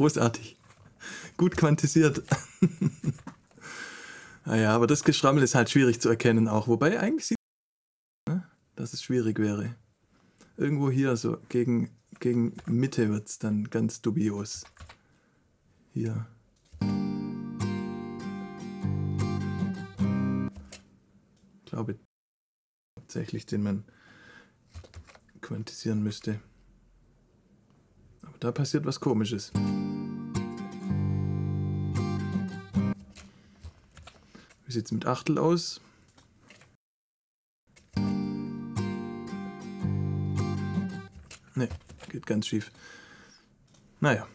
Großartig. Gut quantisiert. naja, aber das Geschrammel ist halt schwierig zu erkennen auch. Wobei eigentlich sieht ne, dass es schwierig wäre. Irgendwo hier, so gegen, gegen Mitte wird es dann ganz dubios. Hier. Ich glaube tatsächlich, den man quantisieren müsste. Aber da passiert was Komisches. Wie sieht es mit Achtel aus? Ne, geht ganz schief. Naja.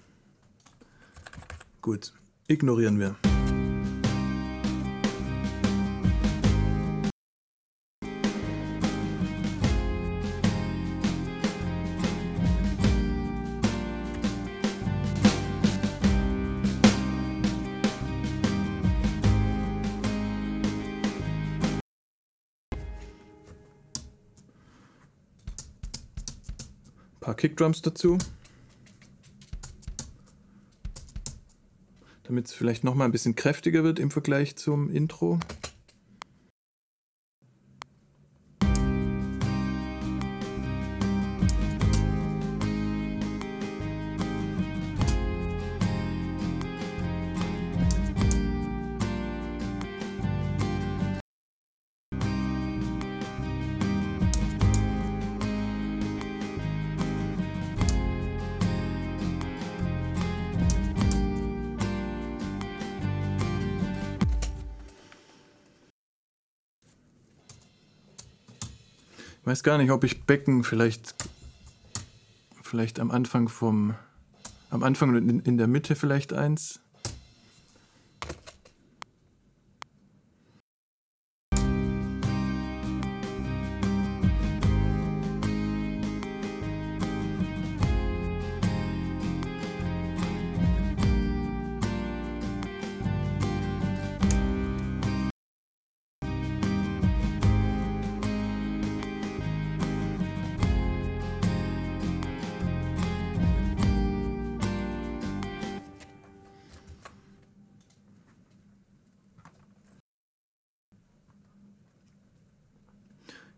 Gut, ignorieren wir. Kickdrums dazu. Damit es vielleicht noch mal ein bisschen kräftiger wird im Vergleich zum Intro. Weiß gar nicht, ob ich Becken vielleicht, vielleicht am Anfang vom, am Anfang in, in der Mitte vielleicht eins.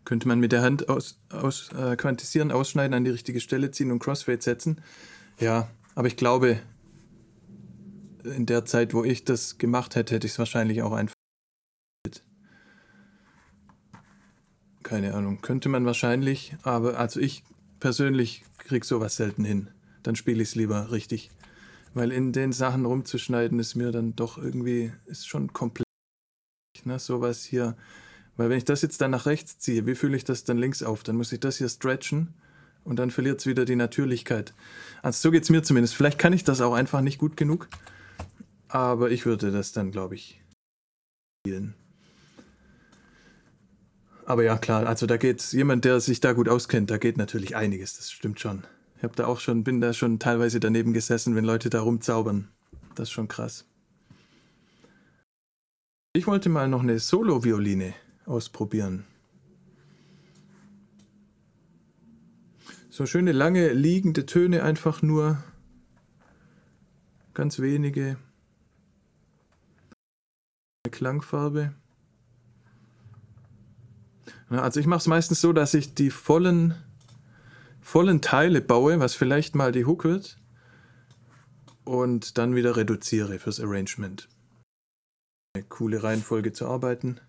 Könnte man mit der Hand aus, aus äh, quantisieren, ausschneiden, an die richtige Stelle ziehen und Crossfade setzen. Ja, aber ich glaube, in der Zeit, wo ich das gemacht hätte, hätte ich es wahrscheinlich auch einfach. Keine Ahnung. Könnte man wahrscheinlich, aber also ich persönlich krieg sowas selten hin. Dann spiele ich es lieber richtig. Weil in den Sachen rumzuschneiden ist mir dann doch irgendwie, ist schon komplex. Ne? Sowas hier weil wenn ich das jetzt dann nach rechts ziehe, wie fühle ich das dann links auf? Dann muss ich das hier stretchen und dann verliert es wieder die Natürlichkeit. Also so geht es mir zumindest. Vielleicht kann ich das auch einfach nicht gut genug, aber ich würde das dann, glaube ich, spielen. Aber ja, klar, also da geht jemand, der sich da gut auskennt, da geht natürlich einiges, das stimmt schon. Ich habe da auch schon, bin da schon teilweise daneben gesessen, wenn Leute da rumzaubern. Das ist schon krass. Ich wollte mal noch eine Solo-Violine ausprobieren. So schöne lange liegende Töne, einfach nur ganz wenige Klangfarbe. Also ich mache es meistens so, dass ich die vollen, vollen Teile baue, was vielleicht mal die Hook wird, und dann wieder reduziere fürs Arrangement. Eine coole Reihenfolge zu arbeiten.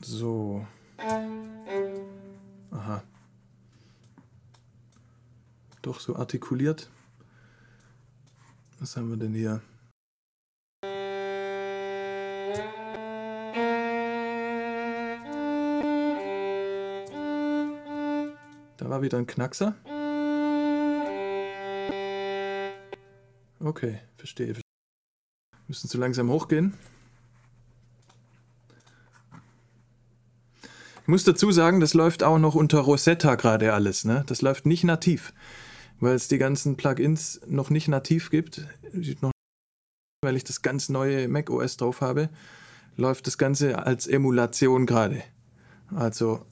So. Aha. Doch so artikuliert. Was haben wir denn hier? Da war wieder ein Knackser. Okay, verstehe. Müssen zu langsam hochgehen. Ich muss dazu sagen, das läuft auch noch unter Rosetta gerade alles. Ne? Das läuft nicht nativ, weil es die ganzen Plugins noch nicht nativ gibt. Noch, weil ich das ganz neue Mac OS drauf habe, läuft das Ganze als Emulation gerade. Also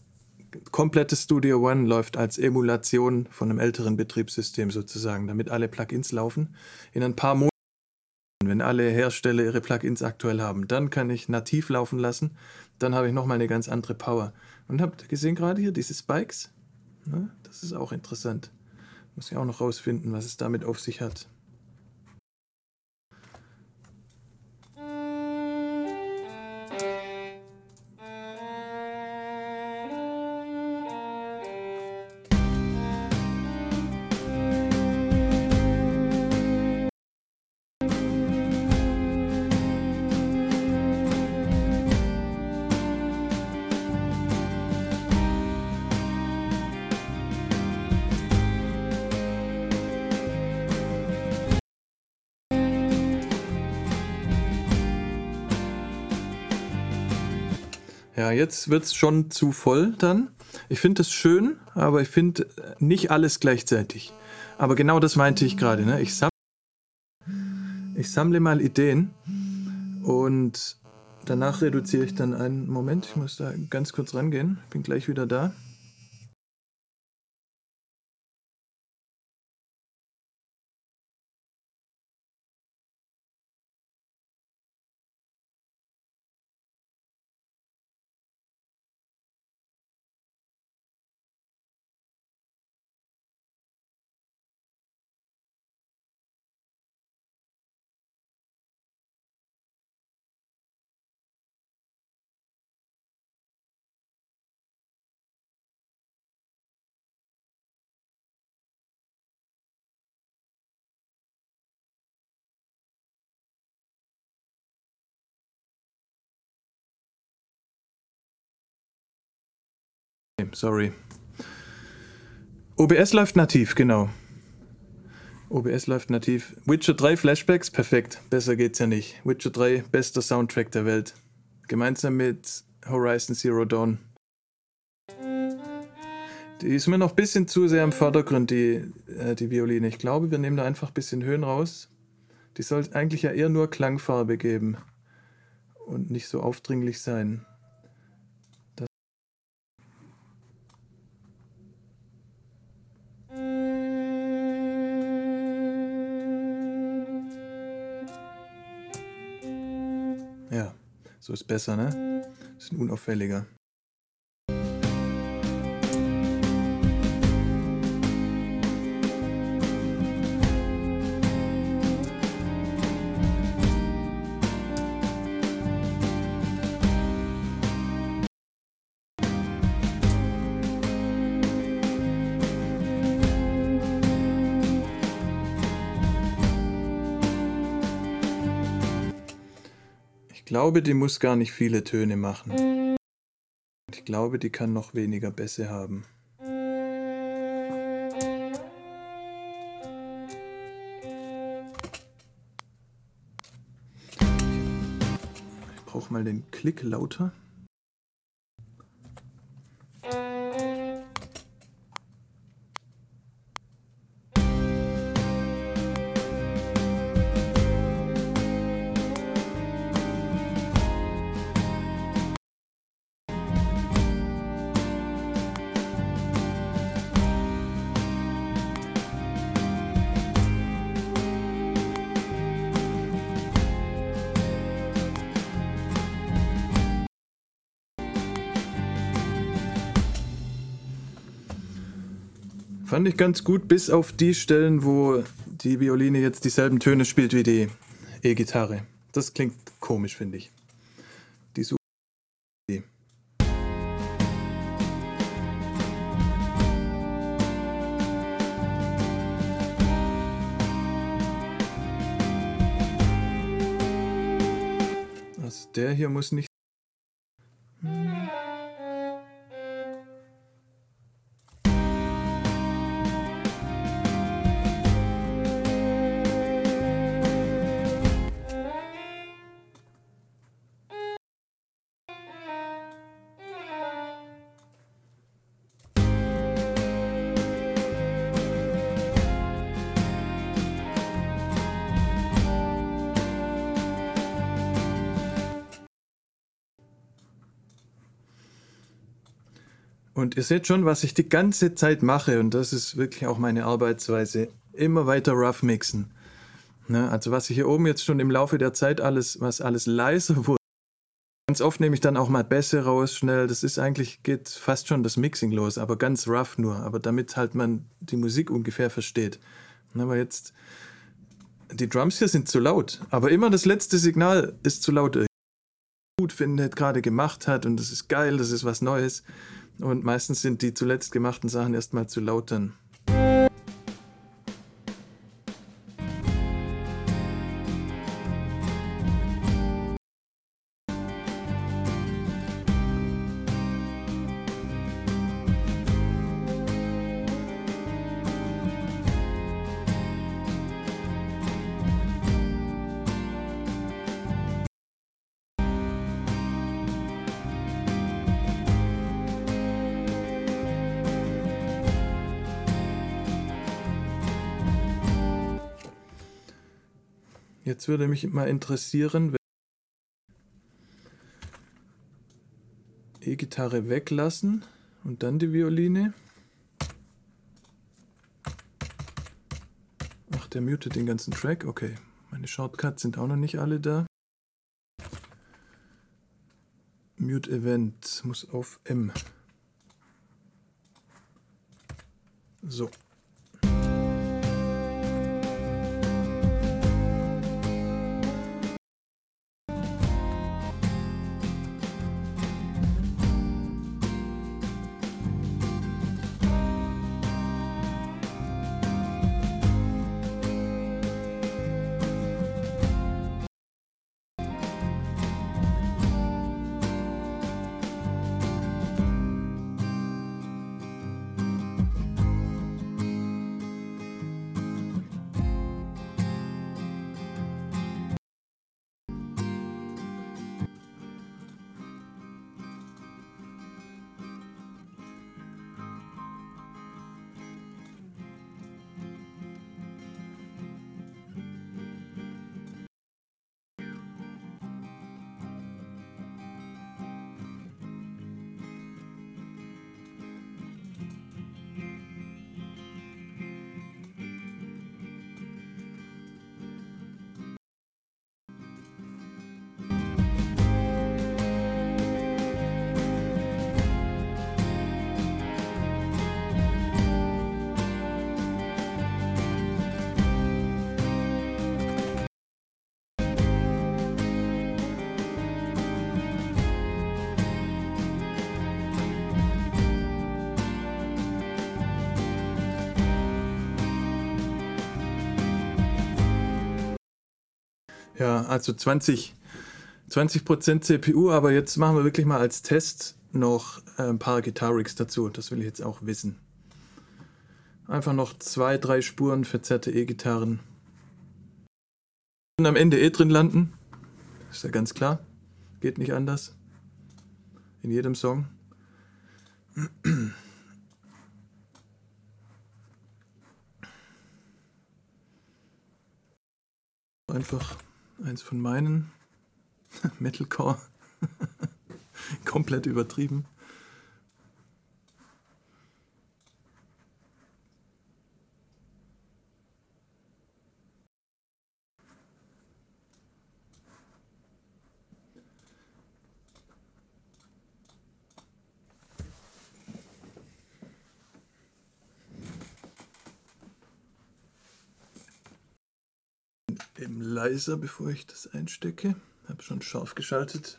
komplettes Studio One läuft als Emulation von einem älteren Betriebssystem sozusagen, damit alle Plugins laufen. In ein paar Monaten, wenn alle Hersteller ihre Plugins aktuell haben, dann kann ich nativ laufen lassen. Dann habe ich nochmal eine ganz andere Power. Und habt ihr gesehen gerade hier diese Spikes? Ja, das ist auch interessant. Muss ich auch noch rausfinden, was es damit auf sich hat. Ja, jetzt wird es schon zu voll dann. Ich finde es schön, aber ich finde nicht alles gleichzeitig. Aber genau das meinte ich gerade. Ne? Ich, sammle, ich sammle mal Ideen und danach reduziere ich dann einen Moment. Ich muss da ganz kurz rangehen. Bin gleich wieder da. Sorry. OBS läuft nativ, genau. OBS läuft nativ. Witcher 3 Flashbacks, perfekt. Besser geht's ja nicht. Witcher 3, bester Soundtrack der Welt. Gemeinsam mit Horizon Zero Dawn. Die ist mir noch ein bisschen zu sehr im Vordergrund, die, äh, die Violine. Ich glaube, wir nehmen da einfach ein bisschen Höhen raus. Die soll eigentlich ja eher nur Klangfarbe geben und nicht so aufdringlich sein. So ist besser, ne? Bisschen unauffälliger. Glaube, die muss gar nicht viele Töne machen. Ich glaube, die kann noch weniger Bässe haben. Ich brauche mal den Klick lauter. Fand ich ganz gut, bis auf die Stellen, wo die Violine jetzt dieselben Töne spielt wie die E-Gitarre. Das klingt komisch, finde ich. Die Su Also der hier muss nicht Und ihr seht schon, was ich die ganze Zeit mache, und das ist wirklich auch meine Arbeitsweise, immer weiter rough mixen. Ne? Also was ich hier oben jetzt schon im Laufe der Zeit alles, was alles leiser wurde, ganz oft nehme ich dann auch mal Bässe raus, schnell. Das ist eigentlich, geht fast schon das Mixing los, aber ganz rough nur. Aber damit halt man die Musik ungefähr versteht. Ne? Aber jetzt, die Drums hier sind zu laut, aber immer das letzte Signal ist zu laut. Gut findet, gerade gemacht hat und das ist geil, das ist was Neues. Und meistens sind die zuletzt gemachten Sachen erstmal zu laut Jetzt würde mich mal interessieren, E-Gitarre weglassen und dann die Violine. Ach, der mutet den ganzen Track. Okay, meine Shortcuts sind auch noch nicht alle da. Mute Event muss auf M. So. Also 20, 20% CPU, aber jetzt machen wir wirklich mal als Test noch ein paar Guitar Rigs dazu. Das will ich jetzt auch wissen. Einfach noch zwei, drei Spuren verzerrte E-Gitarren. Und am Ende eh drin landen. Ist ja ganz klar. Geht nicht anders. In jedem Song. Einfach eins von meinen. Metalcore. Komplett übertrieben. Eben leiser, bevor ich das einstecke. Habe schon scharf geschaltet.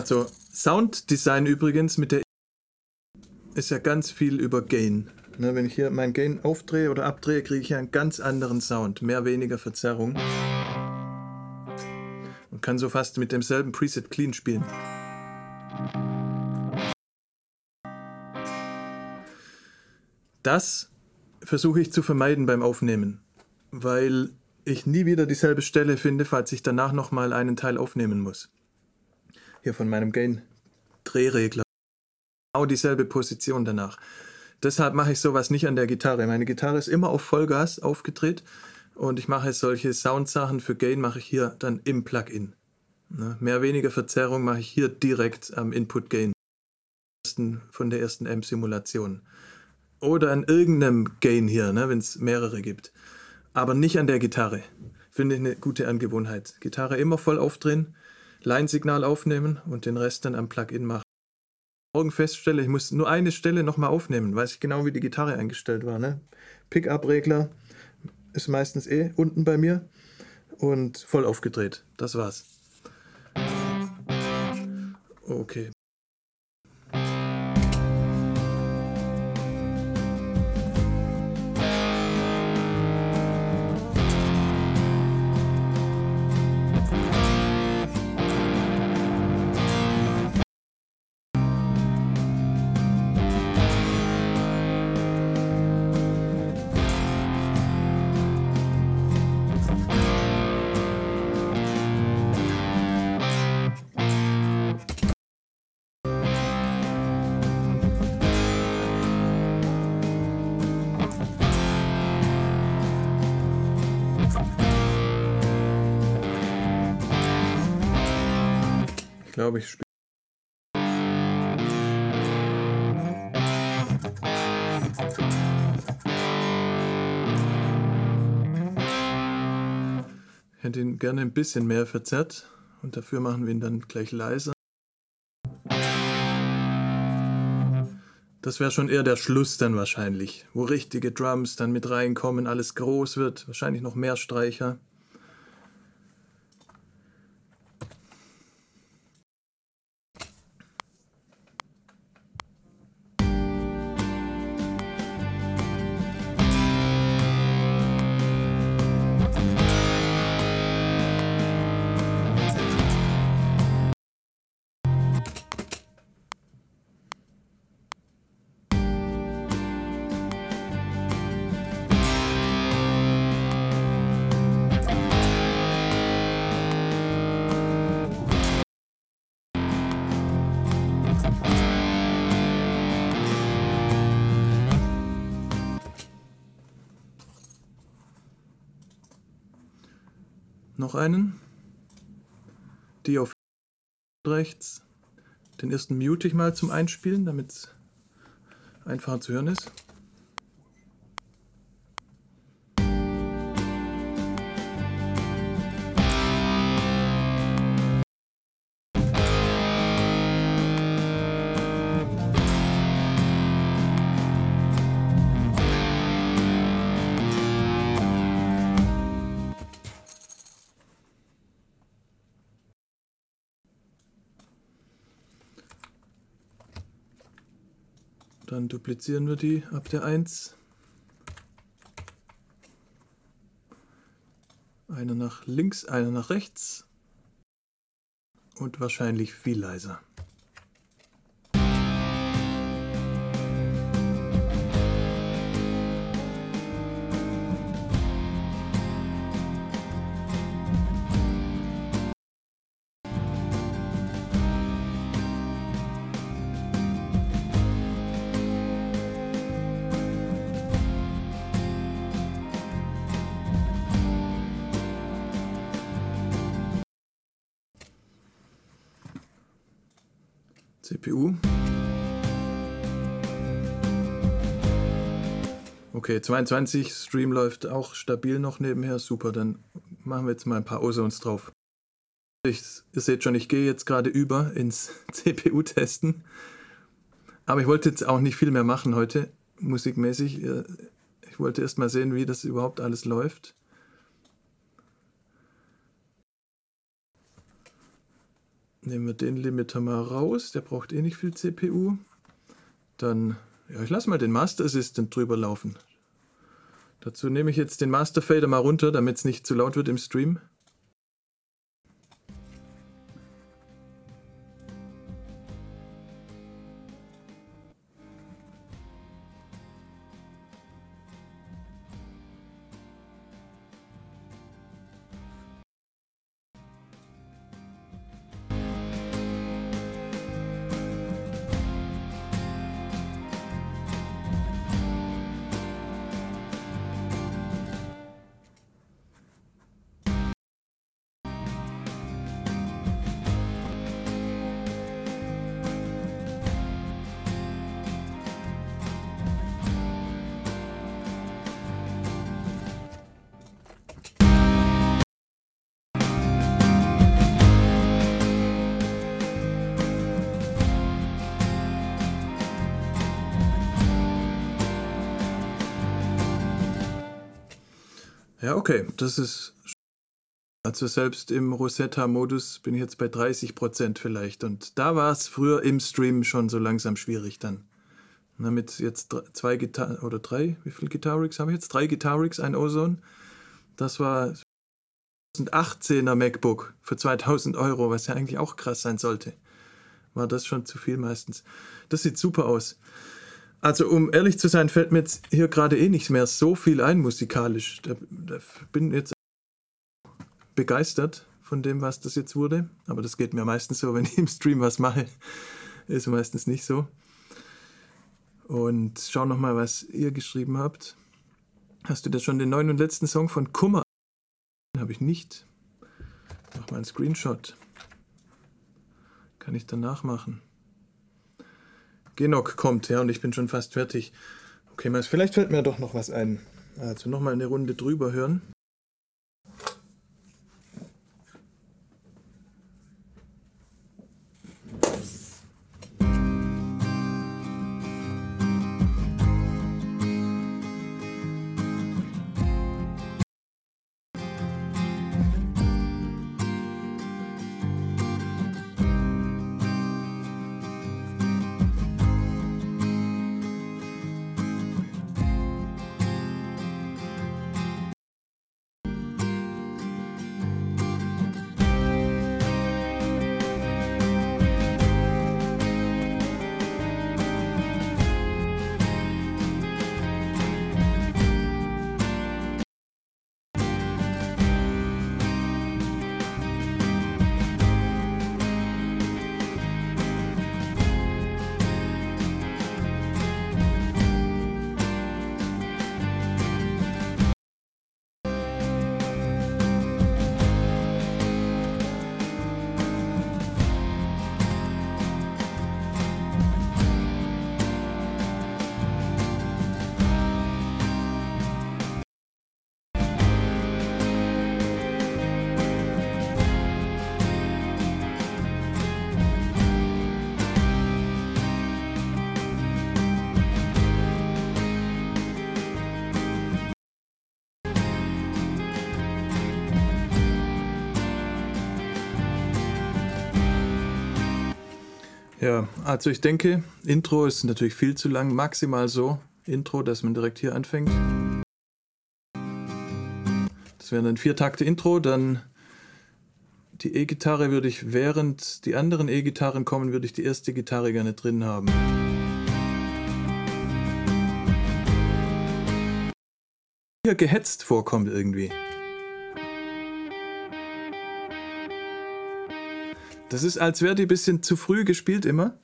Also, Sounddesign übrigens mit der ist ja ganz viel über Gain. Ne, wenn ich hier mein Gain aufdrehe oder abdrehe, kriege ich ja einen ganz anderen Sound. Mehr, weniger Verzerrung. Und kann so fast mit demselben Preset clean spielen. Das versuche ich zu vermeiden beim Aufnehmen, weil ich nie wieder dieselbe Stelle finde, falls ich danach nochmal einen Teil aufnehmen muss. Hier von meinem Gain-Drehregler. Genau dieselbe Position danach. Deshalb mache ich sowas nicht an der Gitarre. Meine Gitarre ist immer auf Vollgas aufgedreht und ich mache solche Soundsachen für Gain mache ich hier dann im Plugin. Ne? Mehr weniger Verzerrung mache ich hier direkt am Input Gain von der ersten Amp-Simulation. Oder an irgendeinem Gain hier, ne, wenn es mehrere gibt. Aber nicht an der Gitarre. Finde ich eine gute Angewohnheit. Gitarre immer voll aufdrehen, Line-Signal aufnehmen und den Rest dann am Plugin machen. Morgen feststelle, ich muss nur eine Stelle nochmal aufnehmen, weiß ich genau, wie die Gitarre eingestellt war. Ne? Pickup-Regler ist meistens eh unten bei mir und voll aufgedreht. Das war's. Okay. Ich glaube, ich spiele. Hätte ihn gerne ein bisschen mehr verzerrt und dafür machen wir ihn dann gleich leiser. Das wäre schon eher der Schluss dann wahrscheinlich, wo richtige Drums dann mit reinkommen, alles groß wird, wahrscheinlich noch mehr Streicher. Noch einen. Die auf rechts. Den ersten mute ich mal zum Einspielen, damit es einfacher zu hören ist. Dann duplizieren wir die ab der 1. Einer nach links, einer nach rechts. Und wahrscheinlich viel leiser. CPU. Okay, 22, Stream läuft auch stabil noch nebenher, super, dann machen wir jetzt mal ein paar Ozons drauf. Ich, ihr seht schon, ich gehe jetzt gerade über ins CPU-Testen, aber ich wollte jetzt auch nicht viel mehr machen heute, musikmäßig. Ich wollte erst mal sehen, wie das überhaupt alles läuft. Nehmen wir den Limiter mal raus, der braucht eh nicht viel CPU. Dann, ja, ich lasse mal den Master Assistant drüber laufen. Dazu nehme ich jetzt den Master Fader mal runter, damit es nicht zu laut wird im Stream. Das ist. Also selbst im Rosetta-Modus bin ich jetzt bei 30 Prozent vielleicht. Und da war es früher im Stream schon so langsam schwierig dann. Na, mit jetzt zwei Gitarren oder drei, wie viele Gitarrigs habe ich jetzt? Drei Gitarrigs, ein Ozone. Das war 2018er MacBook für 2000 Euro, was ja eigentlich auch krass sein sollte. War das schon zu viel meistens. Das sieht super aus. Also, um ehrlich zu sein, fällt mir jetzt hier gerade eh nicht mehr so viel ein musikalisch. Da, da bin jetzt begeistert von dem, was das jetzt wurde. Aber das geht mir meistens so, wenn ich im Stream was mache. Ist meistens nicht so. Und schau nochmal, was ihr geschrieben habt. Hast du da schon den neuen und letzten Song von Kummer? Habe ich nicht. Mach mal einen Screenshot. Kann ich danach machen. Genok kommt, ja, und ich bin schon fast fertig. Okay, vielleicht fällt mir doch noch was ein. Also nochmal eine Runde drüber hören. Also ich denke, Intro ist natürlich viel zu lang, maximal so Intro, dass man direkt hier anfängt. Das wären dann vier Takte Intro, dann die E-Gitarre würde ich, während die anderen E-Gitarren kommen, würde ich die erste Gitarre gerne drin haben. Hier gehetzt vorkommt irgendwie. Das ist, als wäre die ein bisschen zu früh gespielt immer,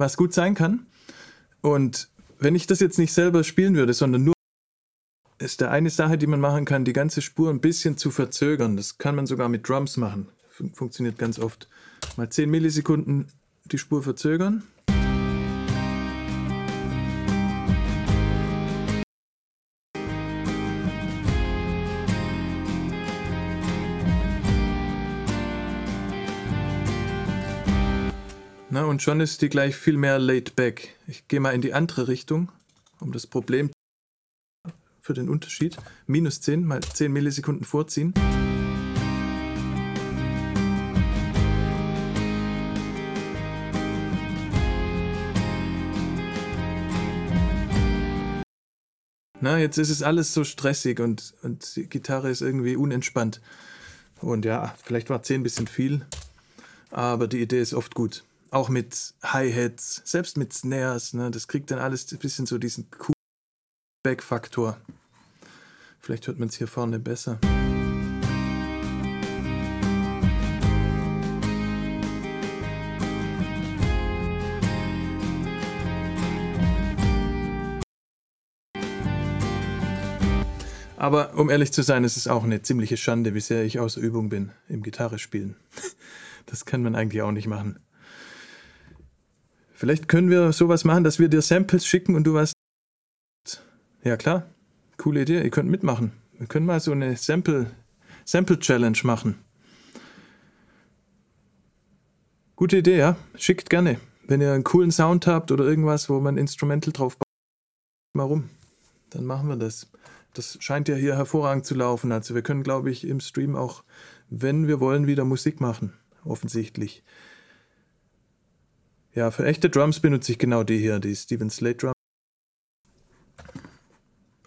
was gut sein kann. Und wenn ich das jetzt nicht selber spielen würde, sondern nur ist da eine Sache, die man machen kann, die ganze Spur ein bisschen zu verzögern. Das kann man sogar mit Drums machen. Funktioniert ganz oft. Mal 10 Millisekunden die Spur verzögern. Und schon ist die gleich viel mehr laid back. Ich gehe mal in die andere Richtung, um das Problem für den Unterschied. Minus 10, mal 10 Millisekunden vorziehen. Na, jetzt ist es alles so stressig und, und die Gitarre ist irgendwie unentspannt. Und ja, vielleicht war 10 ein bisschen viel, aber die Idee ist oft gut auch mit Hi-Hats, selbst mit Snares, ne, das kriegt dann alles ein bisschen so diesen Back-Faktor. Vielleicht hört man es hier vorne besser. Aber um ehrlich zu sein, ist es auch eine ziemliche Schande, wie sehr ich außer Übung bin im Gitarre spielen. Das kann man eigentlich auch nicht machen. Vielleicht können wir sowas machen, dass wir dir Samples schicken und du was. Ja, klar. Coole Idee. Ihr könnt mitmachen. Wir können mal so eine Sample, Sample Challenge machen. Gute Idee, ja. Schickt gerne. Wenn ihr einen coolen Sound habt oder irgendwas, wo man Instrumental drauf baut, mal rum. Dann machen wir das. Das scheint ja hier hervorragend zu laufen. Also wir können, glaube ich, im Stream auch, wenn wir wollen, wieder Musik machen. Offensichtlich. Ja, für echte Drums benutze ich genau die hier, die Steven Slate Drum.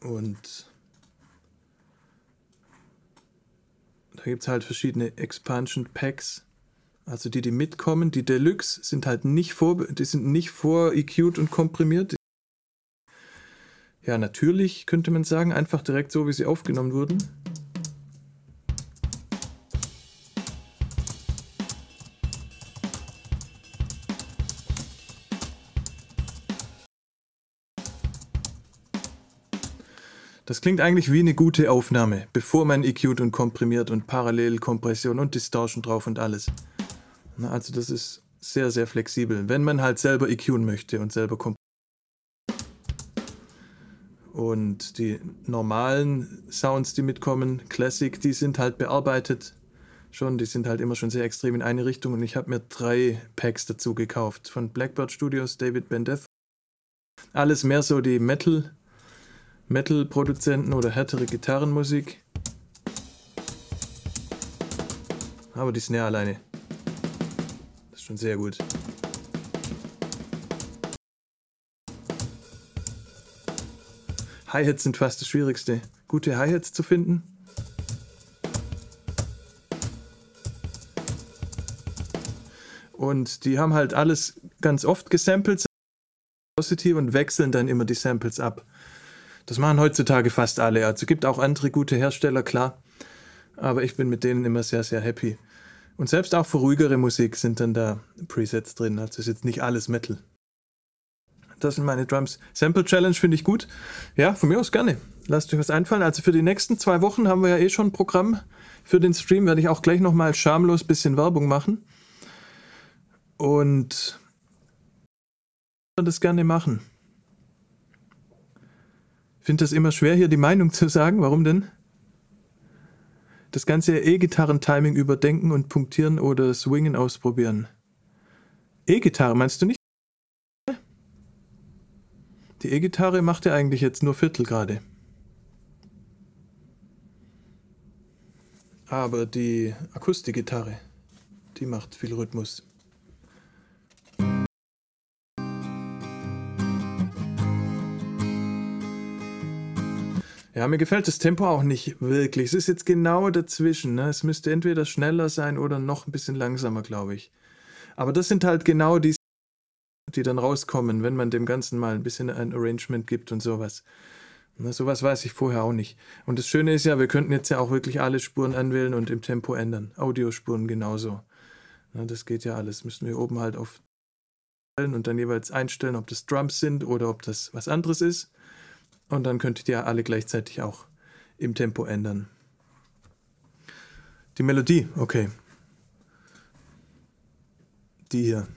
Und da gibt es halt verschiedene Expansion Packs. Also die, die mitkommen, die Deluxe sind halt nicht vor, die sind nicht vor EQ'd und komprimiert. Ja, natürlich könnte man sagen, einfach direkt so, wie sie aufgenommen wurden. Das klingt eigentlich wie eine gute Aufnahme, bevor man EQt und komprimiert und parallel Kompression und Distortion drauf und alles. Also das ist sehr, sehr flexibel, wenn man halt selber EQen möchte und selber komprimieren. Und die normalen Sounds, die mitkommen, Classic, die sind halt bearbeitet schon. Die sind halt immer schon sehr extrem in eine Richtung. Und ich habe mir drei Packs dazu gekauft. Von Blackbird Studios, David Bendeth. Alles mehr so die Metal- Metal-Produzenten oder härtere Gitarrenmusik. Aber die Snare alleine. Das ist schon sehr gut. Hi-Hats sind fast das Schwierigste. Gute Hi-Hats zu finden. Und die haben halt alles ganz oft gesampelt und wechseln dann immer die Samples ab. Das machen heutzutage fast alle. Also gibt auch andere gute Hersteller, klar. Aber ich bin mit denen immer sehr, sehr happy. Und selbst auch für ruhigere Musik sind dann da Presets drin. Also ist jetzt nicht alles Metal. Das sind meine Drums. Sample Challenge finde ich gut. Ja, von mir aus gerne. Lasst euch was einfallen. Also für die nächsten zwei Wochen haben wir ja eh schon ein Programm. Für den Stream werde ich auch gleich nochmal schamlos ein bisschen Werbung machen. Und das gerne machen finde das immer schwer, hier die Meinung zu sagen. Warum denn? Das ganze E-Gitarren-Timing überdenken und punktieren oder Swingen ausprobieren. E-Gitarre meinst du nicht? Die E-Gitarre macht ja eigentlich jetzt nur Viertel gerade. Aber die Akustikgitarre, die macht viel Rhythmus. Ja, mir gefällt das Tempo auch nicht wirklich. Es ist jetzt genau dazwischen. Ne? Es müsste entweder schneller sein oder noch ein bisschen langsamer, glaube ich. Aber das sind halt genau die, die dann rauskommen, wenn man dem Ganzen mal ein bisschen ein Arrangement gibt und sowas. Ne, sowas weiß ich vorher auch nicht. Und das Schöne ist ja, wir könnten jetzt ja auch wirklich alle Spuren anwählen und im Tempo ändern. Audiospuren genauso. Ne, das geht ja alles. Müssen wir oben halt auf und dann jeweils einstellen, ob das Drums sind oder ob das was anderes ist. Und dann könntet ihr alle gleichzeitig auch im Tempo ändern. Die Melodie, okay. Die hier.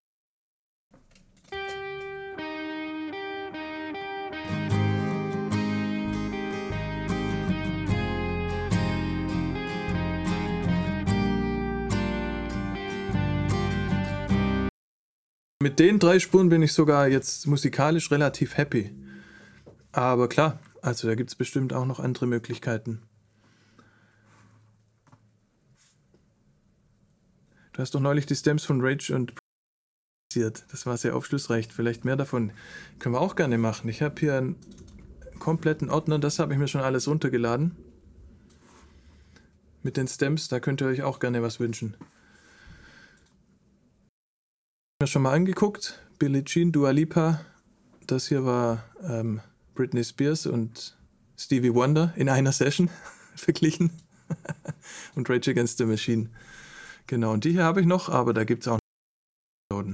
Mit den drei Spuren bin ich sogar jetzt musikalisch relativ happy. Aber klar, also da gibt es bestimmt auch noch andere Möglichkeiten. Du hast doch neulich die Stems von Rage und das war sehr aufschlussreich. Vielleicht mehr davon können wir auch gerne machen. Ich habe hier einen kompletten Ordner, das habe ich mir schon alles runtergeladen. Mit den Stems, da könnt ihr euch auch gerne was wünschen. Ich mir schon mal angeguckt. Billie Jean, Dua Lipa. Das hier war ähm, Britney Spears und Stevie Wonder in einer Session verglichen. und Rage Against the Machine. Genau, und die hier habe ich noch, aber da gibt es auch noch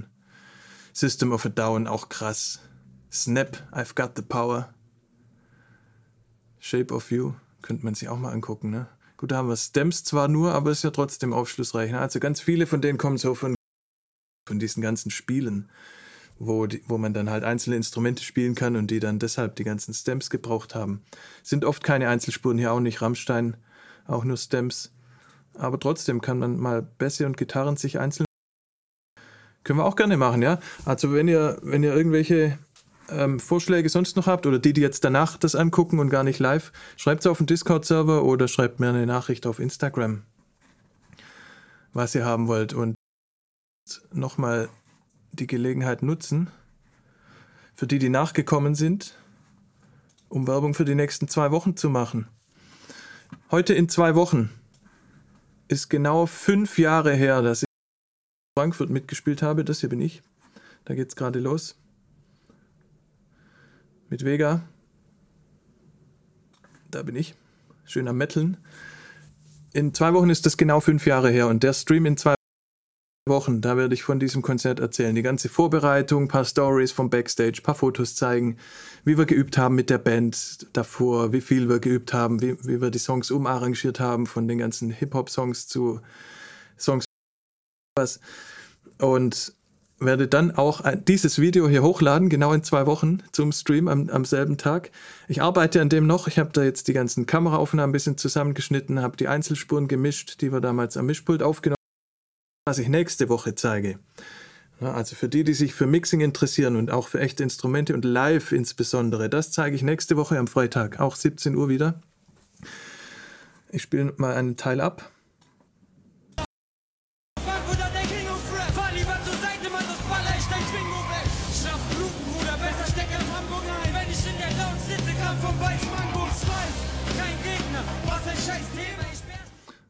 System of a Down, auch krass. Snap, I've Got the Power. Shape of You, könnte man sich auch mal angucken, ne? Gut, da haben wir Stems zwar nur, aber ist ja trotzdem aufschlussreich. Ne? Also ganz viele von denen kommen so von, von diesen ganzen Spielen wo, die, wo man dann halt einzelne Instrumente spielen kann und die dann deshalb die ganzen Stems gebraucht haben. Sind oft keine Einzelspuren, hier auch nicht Rammstein, auch nur Stems. Aber trotzdem kann man mal Bässe und Gitarren sich einzeln. Können wir auch gerne machen, ja. Also wenn ihr, wenn ihr irgendwelche ähm, Vorschläge sonst noch habt oder die, die jetzt danach das angucken und gar nicht live, schreibt es auf den Discord-Server oder schreibt mir eine Nachricht auf Instagram, was ihr haben wollt. Und nochmal die Gelegenheit nutzen, für die, die nachgekommen sind, um Werbung für die nächsten zwei Wochen zu machen. Heute in zwei Wochen ist genau fünf Jahre her, dass ich in Frankfurt mitgespielt habe. Das hier bin ich. Da geht es gerade los. Mit Vega. Da bin ich. Schön am Metteln. In zwei Wochen ist das genau fünf Jahre her und der Stream in zwei Wochen, da werde ich von diesem Konzert erzählen. Die ganze Vorbereitung, paar Stories vom Backstage, paar Fotos zeigen, wie wir geübt haben mit der Band davor, wie viel wir geübt haben, wie, wie wir die Songs umarrangiert haben, von den ganzen Hip-Hop-Songs zu Songs was. Und werde dann auch dieses Video hier hochladen, genau in zwei Wochen zum Stream am, am selben Tag. Ich arbeite an dem noch. Ich habe da jetzt die ganzen Kameraaufnahmen ein bisschen zusammengeschnitten, habe die Einzelspuren gemischt, die wir damals am Mischpult aufgenommen was ich nächste Woche zeige. Also für die, die sich für Mixing interessieren und auch für echte Instrumente und Live insbesondere, das zeige ich nächste Woche am Freitag, auch 17 Uhr wieder. Ich spiele mal einen Teil ab.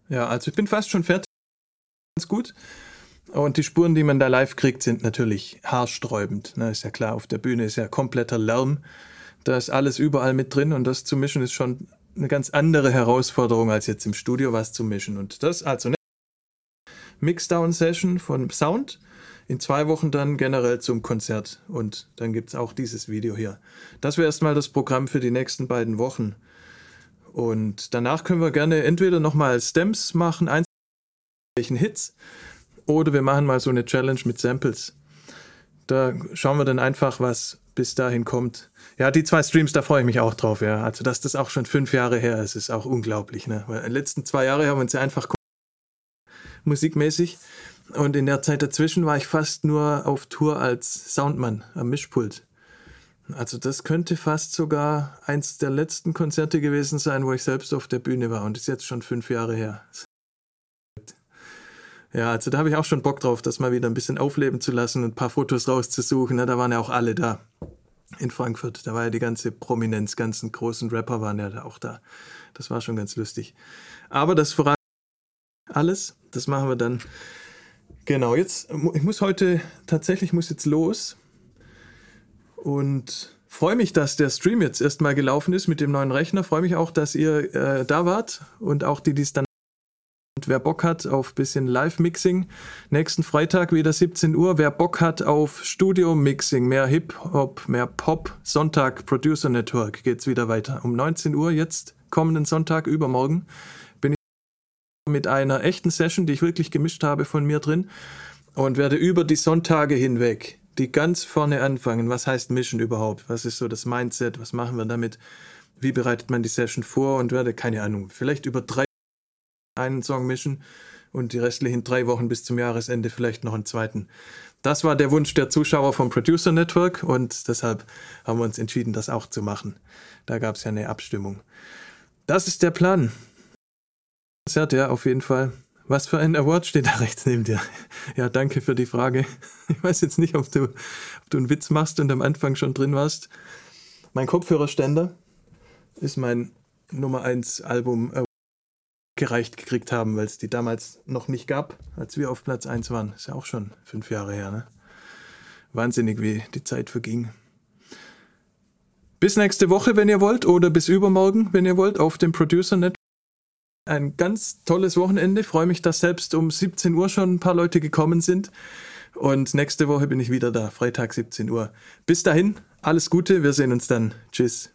Ja, also ich bin fast schon fertig ganz gut. Und die Spuren, die man da live kriegt, sind natürlich haarsträubend. Ne? Ist ja klar, auf der Bühne ist ja kompletter Lärm. Da ist alles überall mit drin und das zu mischen ist schon eine ganz andere Herausforderung, als jetzt im Studio was zu mischen. Und das also eine Mixdown-Session von Sound. In zwei Wochen dann generell zum Konzert. Und dann gibt es auch dieses Video hier. Das wäre erstmal das Programm für die nächsten beiden Wochen. Und danach können wir gerne entweder nochmal Stems machen, welchen Hits. Oder wir machen mal so eine Challenge mit Samples. Da schauen wir dann einfach, was bis dahin kommt. Ja, die zwei Streams, da freue ich mich auch drauf, ja. Also, dass das auch schon fünf Jahre her ist, ist auch unglaublich, ne? Weil in den letzten zwei Jahren haben wir uns ja einfach musikmäßig. Und in der Zeit dazwischen war ich fast nur auf Tour als Soundmann am Mischpult. Also das könnte fast sogar eins der letzten Konzerte gewesen sein, wo ich selbst auf der Bühne war. Und ist jetzt schon fünf Jahre her. Ja, also da habe ich auch schon Bock drauf, das mal wieder ein bisschen aufleben zu lassen und ein paar Fotos rauszusuchen. Da waren ja auch alle da in Frankfurt. Da war ja die ganze Prominenz, ganzen großen Rapper waren ja auch da. Das war schon ganz lustig. Aber das voran alles, das machen wir dann. Genau, jetzt, ich muss heute, tatsächlich muss jetzt los und freue mich, dass der Stream jetzt erstmal gelaufen ist mit dem neuen Rechner. Freue mich auch, dass ihr äh, da wart und auch die, die es dann wer Bock hat auf bisschen Live-Mixing, nächsten Freitag wieder 17 Uhr. Wer Bock hat auf Studio-Mixing, mehr Hip-Hop, mehr Pop, Sonntag Producer Network geht's wieder weiter. Um 19 Uhr jetzt, kommenden Sonntag, übermorgen, bin ich mit einer echten Session, die ich wirklich gemischt habe, von mir drin und werde über die Sonntage hinweg die ganz vorne anfangen. Was heißt Mischen überhaupt? Was ist so das Mindset? Was machen wir damit? Wie bereitet man die Session vor? Und werde, keine Ahnung, vielleicht über drei einen Song mischen und die restlichen drei Wochen bis zum Jahresende vielleicht noch einen zweiten. Das war der Wunsch der Zuschauer vom Producer Network und deshalb haben wir uns entschieden, das auch zu machen. Da gab es ja eine Abstimmung. Das ist der Plan. Konzert, ja, auf jeden Fall. Was für ein Award steht da rechts neben dir? Ja, danke für die Frage. Ich weiß jetzt nicht, ob du, ob du einen Witz machst und am Anfang schon drin warst. Mein Kopfhörerständer ist mein Nummer 1 Album gereicht gekriegt haben, weil es die damals noch nicht gab, als wir auf Platz 1 waren. Ist ja auch schon fünf Jahre her, ne? Wahnsinnig, wie die Zeit verging. Bis nächste Woche, wenn ihr wollt, oder bis übermorgen, wenn ihr wollt, auf dem Producer Network. Ein ganz tolles Wochenende. Freue mich, dass selbst um 17 Uhr schon ein paar Leute gekommen sind. Und nächste Woche bin ich wieder da, Freitag 17 Uhr. Bis dahin, alles Gute, wir sehen uns dann. Tschüss.